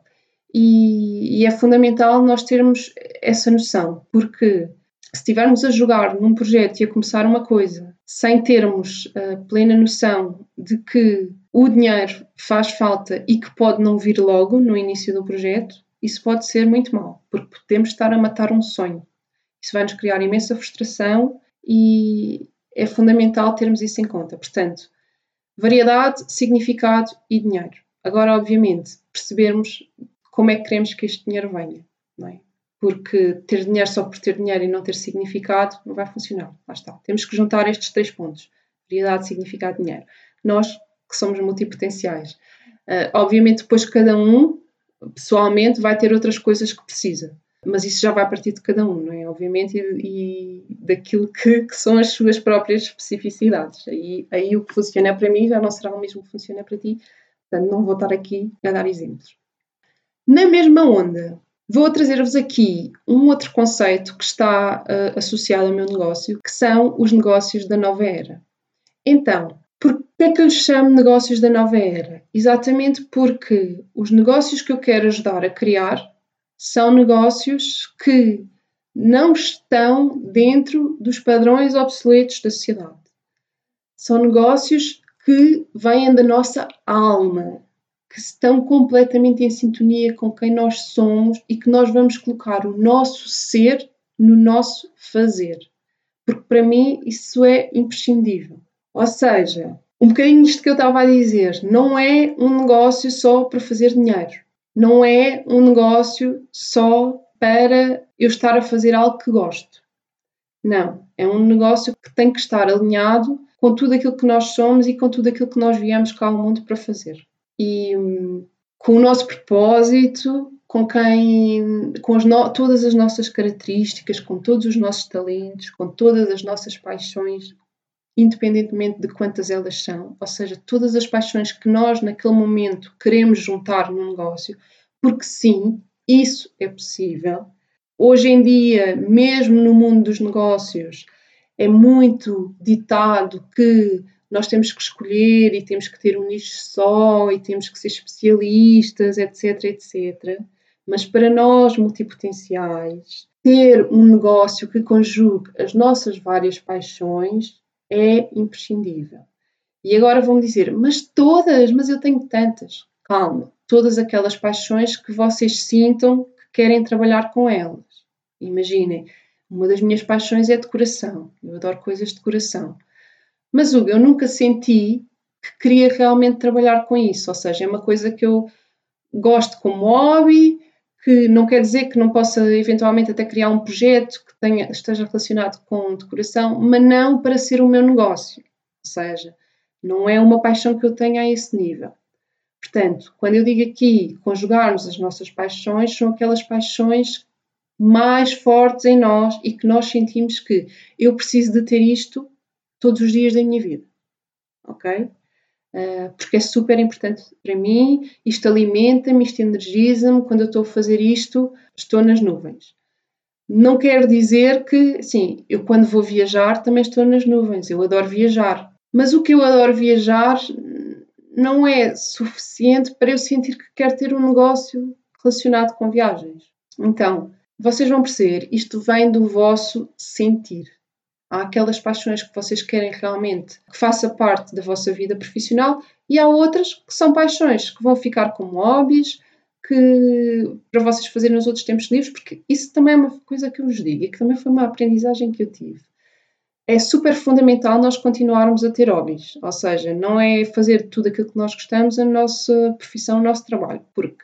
E, e é fundamental nós termos essa noção, porque se estivermos a jogar num projeto e a começar uma coisa sem termos a plena noção de que o dinheiro faz falta e que pode não vir logo no início do projeto, isso pode ser muito mal, porque podemos estar a matar um sonho. Isso vai nos criar imensa frustração e é fundamental termos isso em conta. Portanto, variedade, significado e dinheiro. Agora, obviamente, percebermos como é que queremos que este dinheiro venha, não é? Porque ter dinheiro só por ter dinheiro e não ter significado não vai funcionar. Lá está. Temos que juntar estes três pontos: variedade, significado dinheiro. Nós que somos multipotenciais. Uh, obviamente, depois cada um, pessoalmente, vai ter outras coisas que precisa, mas isso já vai partir de cada um, não é? Obviamente, e, e daquilo que, que, são as suas próprias especificidades. Aí, aí o que funciona para mim já não será o mesmo que funciona para ti, portanto, não vou estar aqui a dar exemplos. Na mesma onda, vou trazer-vos aqui um outro conceito que está uh, associado ao meu negócio, que são os negócios da nova era. Então, por que é que eu lhes chamo negócios da nova era? Exatamente porque os negócios que eu quero ajudar a criar são negócios que não estão dentro dos padrões obsoletos da sociedade. São negócios que vêm da nossa alma, que estão completamente em sintonia com quem nós somos e que nós vamos colocar o nosso ser no nosso fazer. Porque para mim isso é imprescindível. Ou seja, um bocadinho isto que eu estava a dizer, não é um negócio só para fazer dinheiro. Não é um negócio só para eu estar a fazer algo que gosto. Não, é um negócio que tem que estar alinhado com tudo aquilo que nós somos e com tudo aquilo que nós viemos cá ao mundo para fazer. E hum, com o nosso propósito, com quem, com as no, todas as nossas características, com todos os nossos talentos, com todas as nossas paixões, independentemente de quantas elas são, ou seja, todas as paixões que nós naquele momento queremos juntar num negócio, porque sim, isso é possível. Hoje em dia, mesmo no mundo dos negócios, é muito ditado que nós temos que escolher e temos que ter um nicho só e temos que ser especialistas, etc, etc. Mas para nós multipotenciais, ter um negócio que conjugue as nossas várias paixões é imprescindível. E agora vão dizer, mas todas, mas eu tenho tantas. Calma, todas aquelas paixões que vocês sintam que querem trabalhar com elas. Imaginem, uma das minhas paixões é decoração. Eu adoro coisas de decoração. Mas, Hugo, eu nunca senti que queria realmente trabalhar com isso. Ou seja, é uma coisa que eu gosto como hobby, que não quer dizer que não possa eventualmente até criar um projeto que tenha, esteja relacionado com decoração, mas não para ser o meu negócio. Ou seja, não é uma paixão que eu tenha a esse nível. Portanto, quando eu digo aqui conjugarmos as nossas paixões, são aquelas paixões mais fortes em nós e que nós sentimos que eu preciso de ter isto todos os dias da minha vida. Ok? Uh, porque é super importante para mim, isto alimenta-me, isto energiza-me, quando eu estou a fazer isto, estou nas nuvens. Não quer dizer que, sim, eu quando vou viajar também estou nas nuvens, eu adoro viajar. Mas o que eu adoro viajar não é suficiente para eu sentir que quero ter um negócio relacionado com viagens. Então, vocês vão perceber, isto vem do vosso sentir. Há aquelas paixões que vocês querem realmente que faça parte da vossa vida profissional e há outras que são paixões que vão ficar como hobbies, que para vocês fazerem nos outros tempos livres, porque isso também é uma coisa que eu vos digo e que também foi uma aprendizagem que eu tive é super fundamental nós continuarmos a ter hobbies, ou seja, não é fazer tudo aquilo que nós gostamos a nossa profissão, o nosso trabalho, porque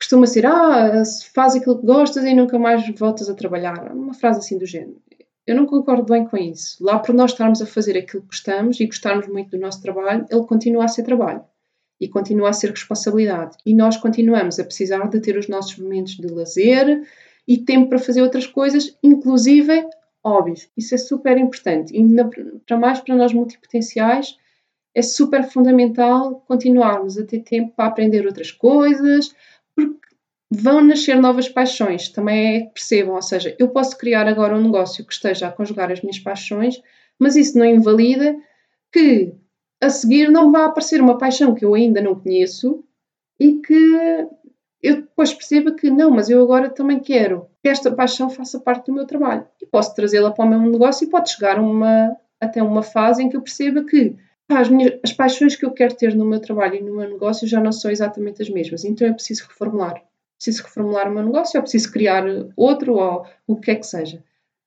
costuma ser, ah, faz aquilo que gostas e nunca mais voltas a trabalhar, uma frase assim do género. Eu não concordo bem com isso. Lá por nós estarmos a fazer aquilo que gostamos e gostarmos muito do nosso trabalho, ele continua a ser trabalho e continua a ser responsabilidade. E nós continuamos a precisar de ter os nossos momentos de lazer e tempo para fazer outras coisas, inclusive hobbies. Isso é super importante. E para mais para nós multipotenciais, é super fundamental continuarmos a ter tempo para aprender outras coisas, porque vão nascer novas paixões. Também é que percebam, ou seja, eu posso criar agora um negócio que esteja a conjugar as minhas paixões, mas isso não invalida que a seguir não vá aparecer uma paixão que eu ainda não conheço e que eu depois perceba que não, mas eu agora também quero que esta paixão faça parte do meu trabalho e posso trazê-la para o meu negócio e pode chegar uma, até uma fase em que eu perceba que as, minhas, as paixões que eu quero ter no meu trabalho e no meu negócio já não são exatamente as mesmas, então é preciso reformular. Preciso reformular o meu negócio, ou preciso criar outro, ou o que é que seja.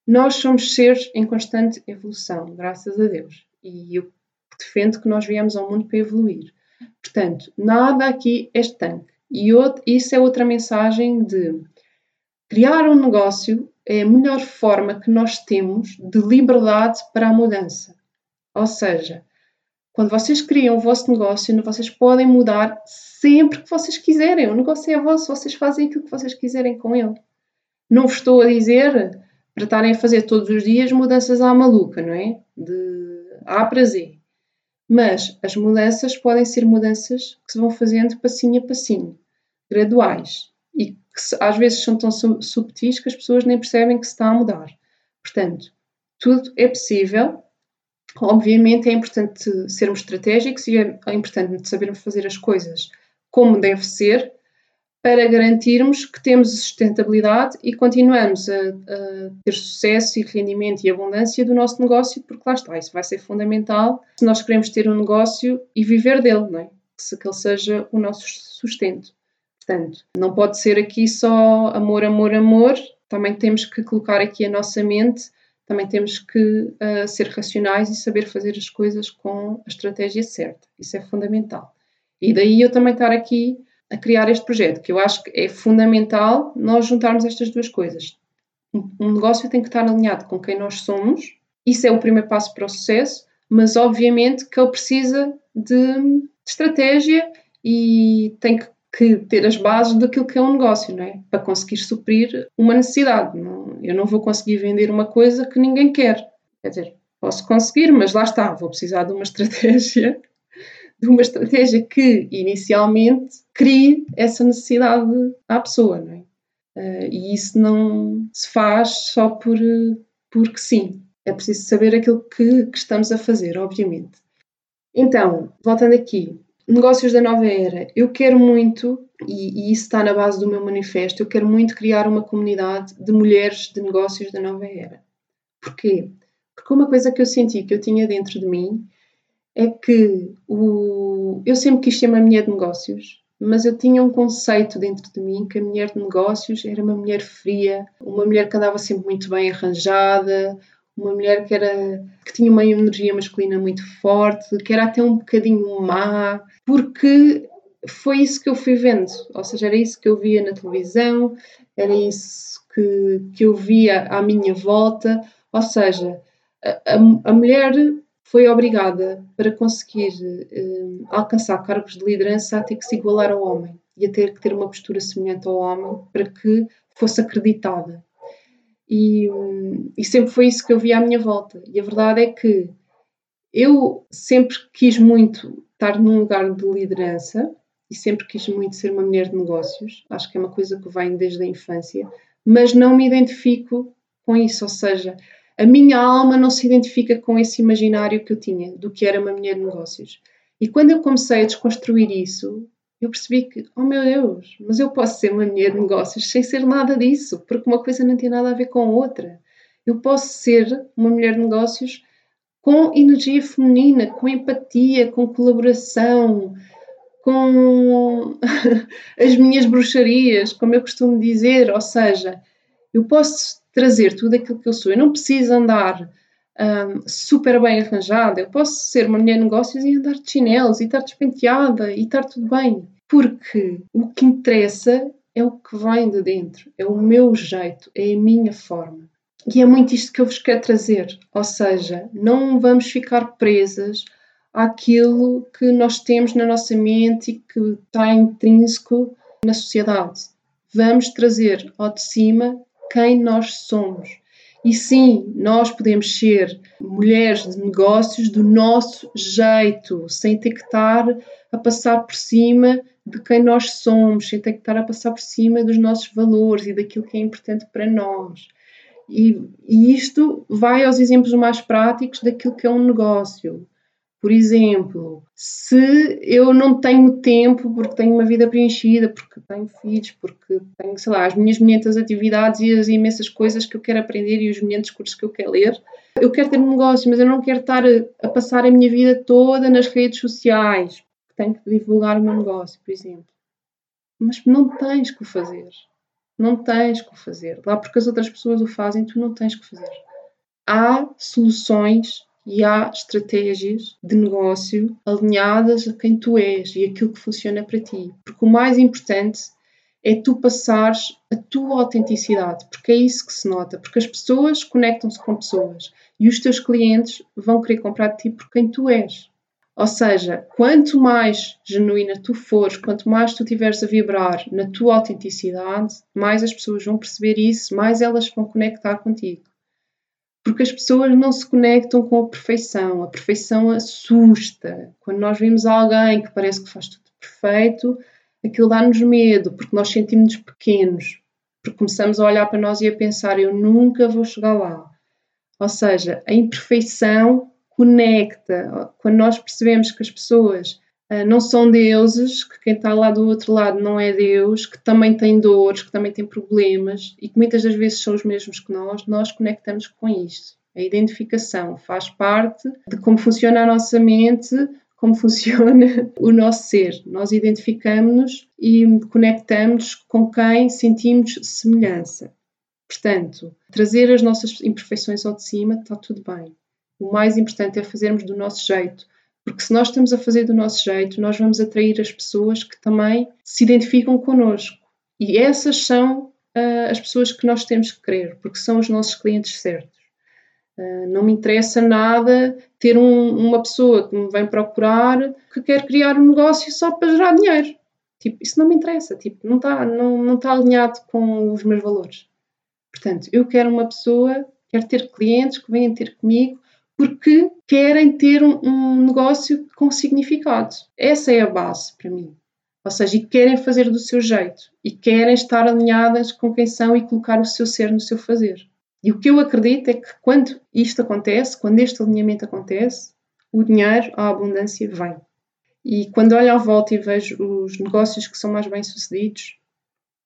Nós somos seres em constante evolução, graças a Deus. E eu defendo que nós viemos ao mundo para evoluir. Portanto, nada aqui é estanque. E outro, isso é outra mensagem de criar um negócio é a melhor forma que nós temos de liberdade para a mudança. Ou seja, quando vocês criam o vosso negócio, vocês podem mudar sempre que vocês quiserem. O negócio é vosso, vocês fazem aquilo que vocês quiserem com ele. Não vos estou a dizer para estarem a fazer todos os dias mudanças à maluca, não é? De A para Z. Mas as mudanças podem ser mudanças que se vão fazendo passinho a passinho graduais e que às vezes são tão subtis que as pessoas nem percebem que se está a mudar. Portanto, tudo é possível. Obviamente é importante sermos estratégicos e é, é importante sabermos fazer as coisas como deve ser para garantirmos que temos sustentabilidade e continuamos a, a, ter sucesso e rendimento e abundância do nosso negócio, porque lá está, isso vai ser fundamental se nós queremos ter um negócio e viver dele, não é? que, que ele seja o nosso sustento. Portanto, não pode ser aqui só amor, amor, amor. Também temos que colocar aqui a nossa mente, também temos que uh, ser racionais e saber fazer as coisas com a estratégia certa. Isso é fundamental. E daí eu também estar aqui a criar este projeto, que eu acho que é fundamental nós juntarmos estas duas coisas. Um negócio tem que estar alinhado com quem nós somos, isso é o primeiro passo para o sucesso, mas obviamente que ele precisa de estratégia e tem que que ter as bases daquilo que é um negócio, não é? Para conseguir suprir uma necessidade. Eu não vou conseguir vender uma coisa que ninguém quer. Quer dizer, posso conseguir, mas lá está, vou precisar de uma estratégia, de uma estratégia que inicialmente crie essa necessidade à pessoa, não é? Uh, e isso não se faz só por porque sim. É preciso saber aquilo que, que estamos a fazer, obviamente. Então, voltando aqui, negócios da nova era. Eu quero muito, e, e, isso está na base do meu manifesto, eu quero muito criar uma comunidade de mulheres de negócios da nova era. Porquê? Porque uma coisa que eu senti que eu tinha dentro de mim é que o, eu sempre quis ser uma mulher de negócios, mas eu tinha um conceito dentro de mim que a mulher de negócios era uma mulher fria, uma mulher que andava sempre muito bem arranjada, uma mulher que era que tinha uma energia masculina muito forte, que era até um bocadinho má, porque foi isso que eu fui vendo, ou seja, era isso que eu via na televisão, era isso que, que eu via à minha volta, ou seja, a, a mulher foi obrigada, para conseguir um, alcançar cargos de liderança, a ter que se igualar ao homem e a ter que ter uma postura semelhante ao homem para que fosse acreditada. E, e sempre foi isso que eu vi à minha volta. E a verdade é que eu sempre quis muito estar num lugar de liderança e sempre quis muito ser uma mulher de negócios. Acho que é uma coisa que vem desde a infância, mas não me identifico com isso. Ou seja, a minha alma não se identifica com esse imaginário que eu tinha do que era uma mulher de negócios. E quando eu comecei a desconstruir isso, eu percebi que, oh meu Deus, mas eu posso ser uma mulher de negócios sem ser nada disso, porque uma coisa não tem nada a ver com outra. Eu posso ser uma mulher de negócios com energia feminina, com empatia, com colaboração, com as minhas bruxarias, como eu costumo dizer, ou seja, eu posso trazer tudo aquilo que eu sou. Eu não preciso andar um, super bem arranjada. Eu posso ser uma mulher de negócios e andar de chinelos e estar despenteada e estar tudo bem. Porque o que interessa é o que vem de dentro, é o meu jeito, é a minha forma. E é muito isto que eu vos quero trazer. Ou seja, não vamos ficar presas àquilo que nós temos na nossa mente e que está intrínseco na sociedade. Vamos trazer ao de cima quem nós somos. E sim, nós podemos ser mulheres de negócios do nosso jeito, sem ter que estar a passar por cima de quem nós somos, sem ter que estar a passar por cima dos nossos valores e daquilo que é importante para nós. E, e isto vai aos exemplos mais práticos daquilo que é um negócio. Por exemplo, se eu não tenho tempo porque tenho uma vida preenchida, porque tenho filhos, porque tenho, sei lá, as minhas 500 atividades e as imensas coisas que eu quero aprender e os 500 cursos que eu quero ler, eu quero ter um negócio, mas eu não quero estar a, a passar a minha vida toda nas redes sociais, tenho que divulgar o meu negócio, por exemplo. Mas não tens que o fazer. Não tens que o fazer. Lá porque as outras pessoas o fazem, tu não tens que fazer. Há soluções e há estratégias de negócio alinhadas a quem tu és e aquilo que funciona para ti. Porque o mais importante é tu passares a tua autenticidade, porque é isso que se nota, porque as pessoas conectam-se com pessoas e os teus clientes vão querer comprar de ti por quem tu és. Ou seja, quanto mais genuína tu fores, quanto mais tu estiveres a vibrar na tua autenticidade, mais as pessoas vão perceber isso, mais elas vão conectar contigo. Porque as pessoas não se conectam com a perfeição. A perfeição assusta. Quando nós vemos alguém que parece que faz tudo perfeito, aquilo dá-nos medo, porque nós sentimos-nos pequenos. Porque começamos a olhar para nós e a pensar: eu nunca vou chegar lá. Ou seja, a imperfeição conecta. Quando nós percebemos que as pessoas não são deuses, que quem está lá do outro lado não é Deus, que também tem dores, que também tem problemas e que muitas das vezes são os mesmos que nós, nós conectamos com isto. A identificação faz parte de como funciona a nossa mente, como funciona o nosso ser. Nós identificamos-nos e conectamos com quem sentimos semelhança. Portanto, trazer as nossas imperfeições ao de cima está tudo bem. O mais importante é fazermos do nosso jeito, porque se nós estamos a fazer do nosso jeito, nós vamos atrair as pessoas que também se identificam connosco. E essas são uh, as pessoas que nós temos que querer, porque são os nossos clientes certos. Uh, não me interessa nada ter um, uma pessoa que me vem procurar que quer criar um negócio só para gerar dinheiro. Tipo, isso não me interessa, tipo, não está não, não tá alinhado com os meus valores. Portanto, eu quero uma pessoa, quero ter clientes que venham ter comigo porque querem ter um, um negócio com significado. Essa é a base para mim. Ou seja, e querem fazer do seu jeito e querem estar alinhadas com quem são e colocar o seu ser no seu fazer. E o que eu acredito é que quando isto acontece, quando este alinhamento acontece, o dinheiro, a abundância vem. E quando olho à volta e vejo os negócios que são mais bem-sucedidos,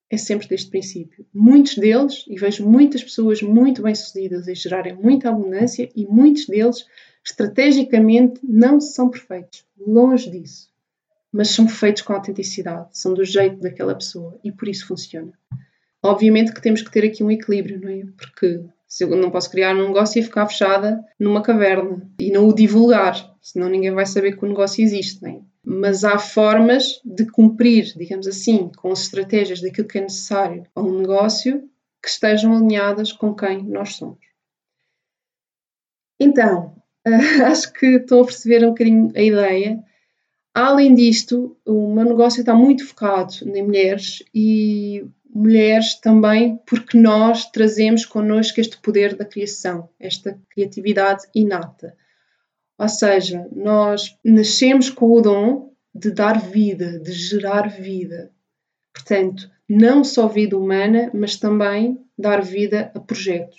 é sempre deste princípio. Muitos deles, e vejo muitas pessoas muito bem-sucedidas em gerarem muita abundância, e muitos deles, estrategicamente, não são perfeitos. Longe disso. mas são feitos com autenticidade, são do jeito daquela pessoa e por isso funciona. Obviamente que temos que ter aqui um equilíbrio, não é? Porque se eu não posso criar um negócio e ficar fechada numa caverna e não o divulgar, senão ninguém vai saber que o negócio existe, não é? Mas há formas de cumprir, digamos assim, com as estratégias daquilo que é necessário a um negócio que estejam alinhadas com quem nós somos. Então, acho que estou a perceber um bocadinho a ideia. Além disto, o meu negócio está muito focado em mulheres e mulheres também porque nós trazemos connosco este poder da criação, esta criatividade inata. Ou seja, nós nascemos com o dom de dar vida, de gerar vida. Portanto, não só vida humana, mas também dar vida a projetos.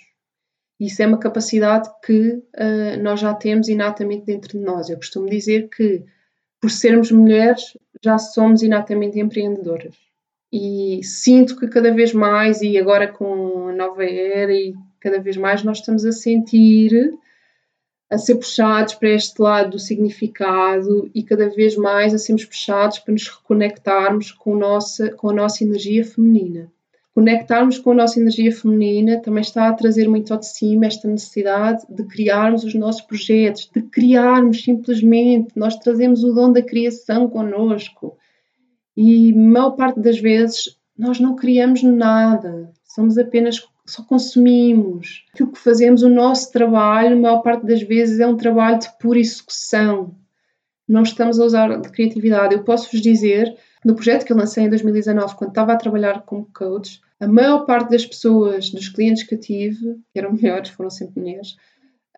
Isso é uma capacidade que uh, nós já temos inatamente dentro de nós. Eu costumo dizer que, por sermos mulheres, já somos inatamente empreendedoras e sinto que cada vez mais, e agora com a nova era, e cada vez mais nós estamos a sentir, a ser puxados para este lado do significado e cada vez mais a sermos puxados para nos reconectarmos com, nossa, com a nossa energia feminina. Conectarmos com a nossa energia feminina também está a trazer muito ao de cima esta necessidade de criarmos os nossos projetos, de criarmos simplesmente. Nós trazemos o dom da criação connosco e maior parte das vezes nós não criamos nada, somos apenas só consumimos. Aquilo que fazemos, o nosso trabalho, a maior parte das vezes é um trabalho de pura execução. Não estamos a usar de criatividade. Eu posso vos dizer, no projeto que eu lancei em 2019, quando estava a trabalhar como coach, a maior parte das pessoas, dos clientes que eu tive, que eram mulheres, foram sempre mulheres,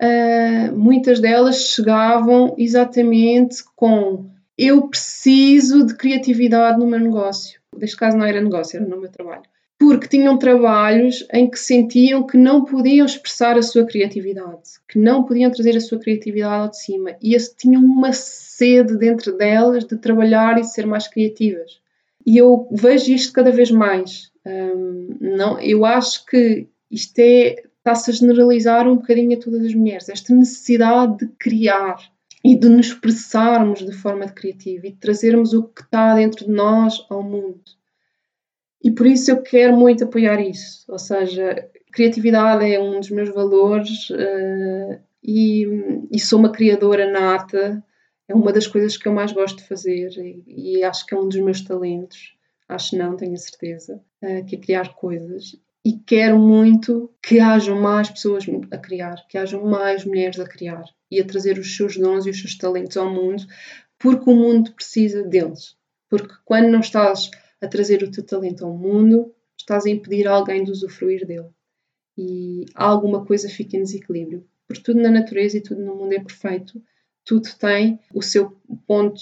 uh, muitas delas chegavam exatamente com eu preciso de criatividade no meu negócio. Neste caso não era negócio, era no meu trabalho. Porque tinham trabalhos em que sentiam que não podiam expressar a sua criatividade, que não podiam trazer a sua criatividade ao de cima e tinham uma sede dentro delas de trabalhar e de ser mais criativas. E eu vejo isto cada vez mais. Um, não, eu acho que isto é, está-se a generalizar um bocadinho a todas as mulheres, esta necessidade de criar, e de nos expressarmos de forma criativa e de trazermos o que está dentro de nós ao mundo. E por isso eu quero muito apoiar isso, ou seja, criatividade é um dos meus valores uh, e, e, sou uma criadora nata, é uma das coisas que eu mais gosto de fazer e, e acho que é um dos meus talentos, acho não, tenho a certeza, uh, que é criar coisas. E quero muito que hajam mais pessoas a criar, que hajam mais mulheres a criar e a trazer os seus dons e os seus talentos ao mundo, porque o mundo precisa deles. Porque quando não estás a trazer o teu talento ao mundo, estás a impedir alguém de usufruir dele. E alguma coisa fica em desequilíbrio. Porque tudo na natureza e tudo no mundo é perfeito, tudo tem o seu ponto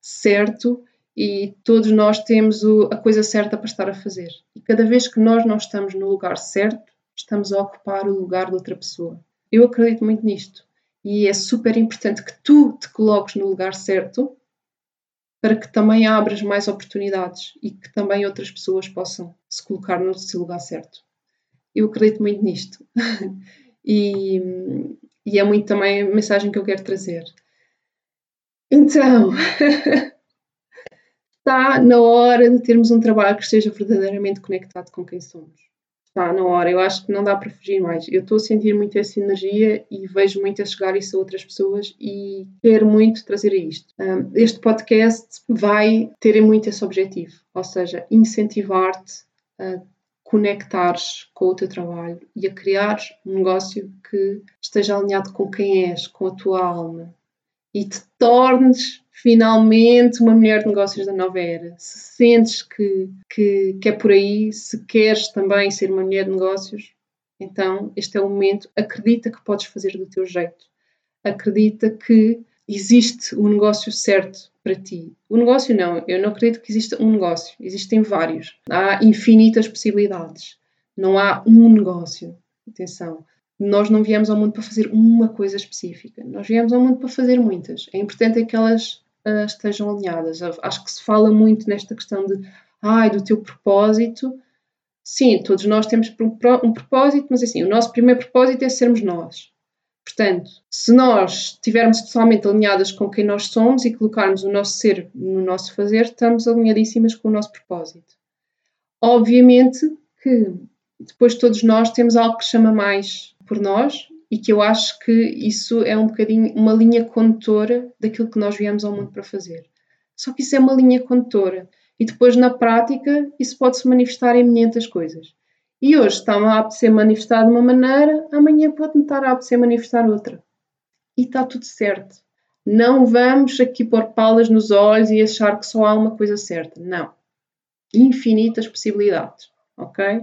certo e todos nós temos a coisa certa para estar a fazer. E cada vez que nós não estamos no lugar certo, estamos a ocupar o lugar de outra pessoa. Eu acredito muito nisto. E é super importante que tu te coloques no lugar certo para que também abras mais oportunidades e que também outras pessoas possam se colocar no seu lugar certo. Eu acredito muito nisto. e, e é muito também a mensagem que eu quero trazer. Então, está na hora de termos um trabalho que esteja verdadeiramente conectado com quem somos. Está na hora, eu acho que não dá para fugir mais. Eu estou a sentir muito essa energia e vejo muito a chegar isso a outras pessoas e quero muito trazer isto. este podcast vai ter muito esse objetivo, ou seja, incentivar-te a conectares com o teu trabalho e a criar um negócio que esteja alinhado com quem és, com a tua alma e te tornes finalmente uma mulher de negócios da nova era. Se sentes que, que, que, é por aí, se queres também ser uma mulher de negócios, então este é o momento. Acredita que podes fazer do teu jeito. Acredita que existe o um negócio certo para ti. O negócio não, eu não acredito que exista um negócio, existem vários. Há infinitas possibilidades. Não há um negócio. Atenção nós não viemos ao mundo para fazer uma coisa específica, nós viemos ao mundo para fazer muitas. É importante que elas uh, estejam alinhadas. Acho que se fala muito nesta questão de ai, do teu propósito. Sim, todos nós temos um, um propósito, mas assim, o nosso primeiro propósito é sermos nós. Portanto, se nós estivermos totalmente alinhadas com quem nós somos e colocarmos o nosso ser no nosso fazer, estamos alinhadíssimas com o nosso propósito. Obviamente que depois todos nós temos algo que chama mais por nós e que eu acho que isso é um bocadinho uma linha condutora daquilo que nós viemos ao mundo para fazer. Só que isso é uma linha condutora e depois na prática isso pode se manifestar em muitas coisas. E hoje está-me a apetecer manifestar de uma maneira, amanhã pode-me estar a apetecer manifestar outra. E está tudo certo. Não vamos aqui pôr palas nos olhos e achar que só há uma coisa certa. Não. Infinitas possibilidades, ok?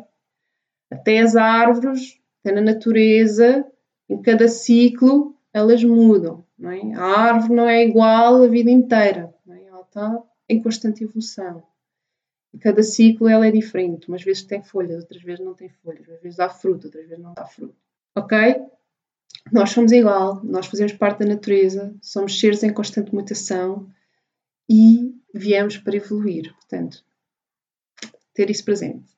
Até as árvores, até na natureza, em cada ciclo, elas mudam. É? A árvore não é igual a vida inteira. É? Ela está em constante evolução. E cada ciclo ela é diferente. Umas vezes tem folhas, outras vezes não tem folhas. Umas vezes há fruto, outras vezes não há fruto. Ok? Nós somos igual, nós fazemos parte da natureza, somos seres em constante mutação e viemos para evoluir. Portanto, ter isso presente.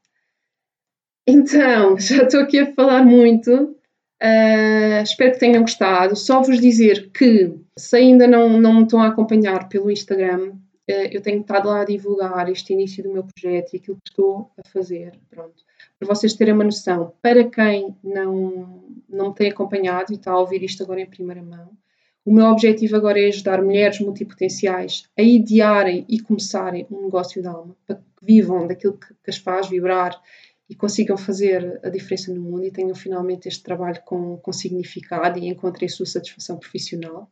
Então, já estou aqui a falar muito. Uh, espero que tenham gostado. Só vos dizer que, se ainda não, não me estão a acompanhar pelo Instagram, uh, eu tenho estado lá a divulgar este início do meu projeto e aquilo que estou a fazer. Pronto. Para vocês terem uma noção, para quem não, não me tem acompanhado e está a ouvir isto agora em primeira mão, o meu objetivo agora é ajudar mulheres multipotenciais a idearem e começarem um negócio de alma, para que vivam daquilo que, que as faz vibrar e consigam fazer a diferença no mundo e tenham finalmente este trabalho com, com significado e encontrem a sua satisfação profissional.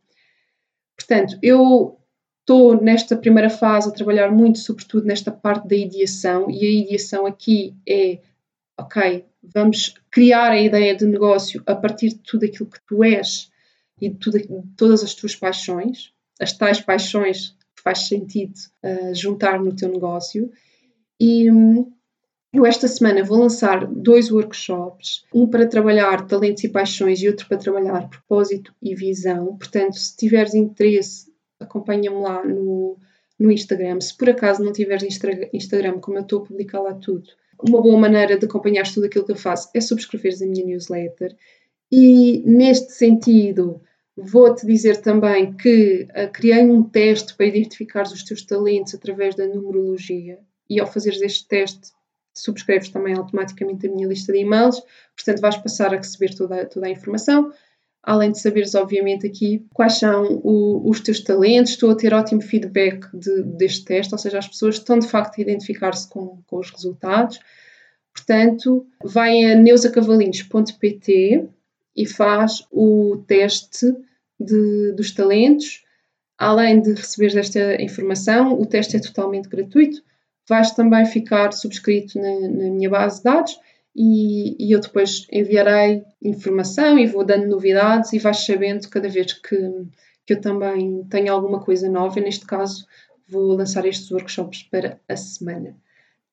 Portanto, eu estou nesta primeira fase a trabalhar muito, sobretudo nesta parte da ideação, e a ideação aqui é, ok, vamos criar a ideia de negócio a partir de tudo aquilo que tu és e de, tudo, de todas as tuas paixões, as tais paixões que faz sentido uh, juntar no teu negócio. E, hum, eu esta semana vou lançar dois workshops, um para trabalhar talentos e paixões e outro para trabalhar propósito e visão. Portanto, se tiveres interesse, acompanha-me lá no, no Instagram. Se por acaso não tiveres Instagram, como eu estou a publicar lá tudo, uma boa maneira de acompanhar tudo aquilo que eu faço é subscreveres a minha newsletter. E neste sentido, vou-te dizer também que uh, criei um teste para identificar os teus talentos através da numerologia. E ao fazeres este teste, subscreves também automaticamente a minha lista de e-mails, portanto vais passar a receber toda, toda a informação, além de saberes, obviamente, aqui quais são o, os teus talentos. Estou a ter ótimo feedback de, deste teste, ou seja, as pessoas estão de facto a identificar-se com, com os resultados. Portanto, vai a neusacavalinhos.pt e faz o teste de, dos talentos. Além de receber esta informação, o teste é totalmente gratuito vais também ficar subscrito na, na minha base de dados e, e, eu depois enviarei informação e vou dando novidades e vais sabendo cada vez que, que eu também tenho alguma coisa nova. E neste caso, vou lançar estes workshops para a semana.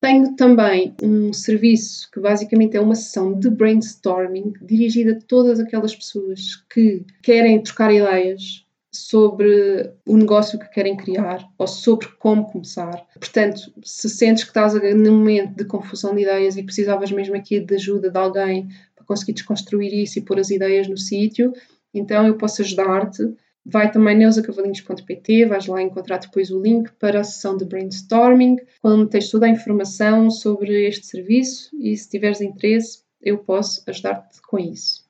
Tenho também um serviço que basicamente é uma sessão de brainstorming dirigida a todas aquelas pessoas que querem trocar ideias sobre o negócio que querem criar ou sobre como começar. Portanto, se sentes que estás num momento de confusão de ideias e precisavas mesmo aqui de ajuda de alguém para conseguir desconstruir isso e pôr as ideias no sítio, então eu posso ajudar-te. Vai também neusacavalinhos.pt, vais lá encontrar depois o link para a sessão de brainstorming, quando tens toda a informação sobre este serviço e se tiveres interesse, eu posso ajudar-te com isso.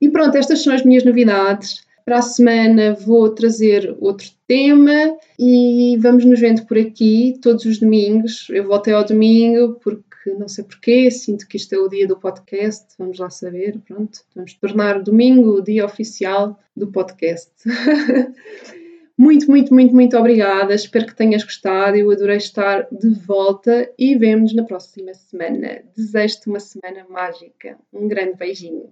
E pronto, estas são as minhas novidades. Para a semana vou trazer outro tema e vamos nos vendo por aqui todos os domingos. Eu voltei ao domingo porque não sei porquê, sinto que este é o dia do podcast, vamos lá saber, pronto. Vamos tornar domingo o dia oficial do podcast. muito, muito, muito, muito obrigada. Espero que tenhas gostado. Eu adorei estar de volta e vemos na próxima semana. Desejo-te uma semana mágica. Um grande beijinho.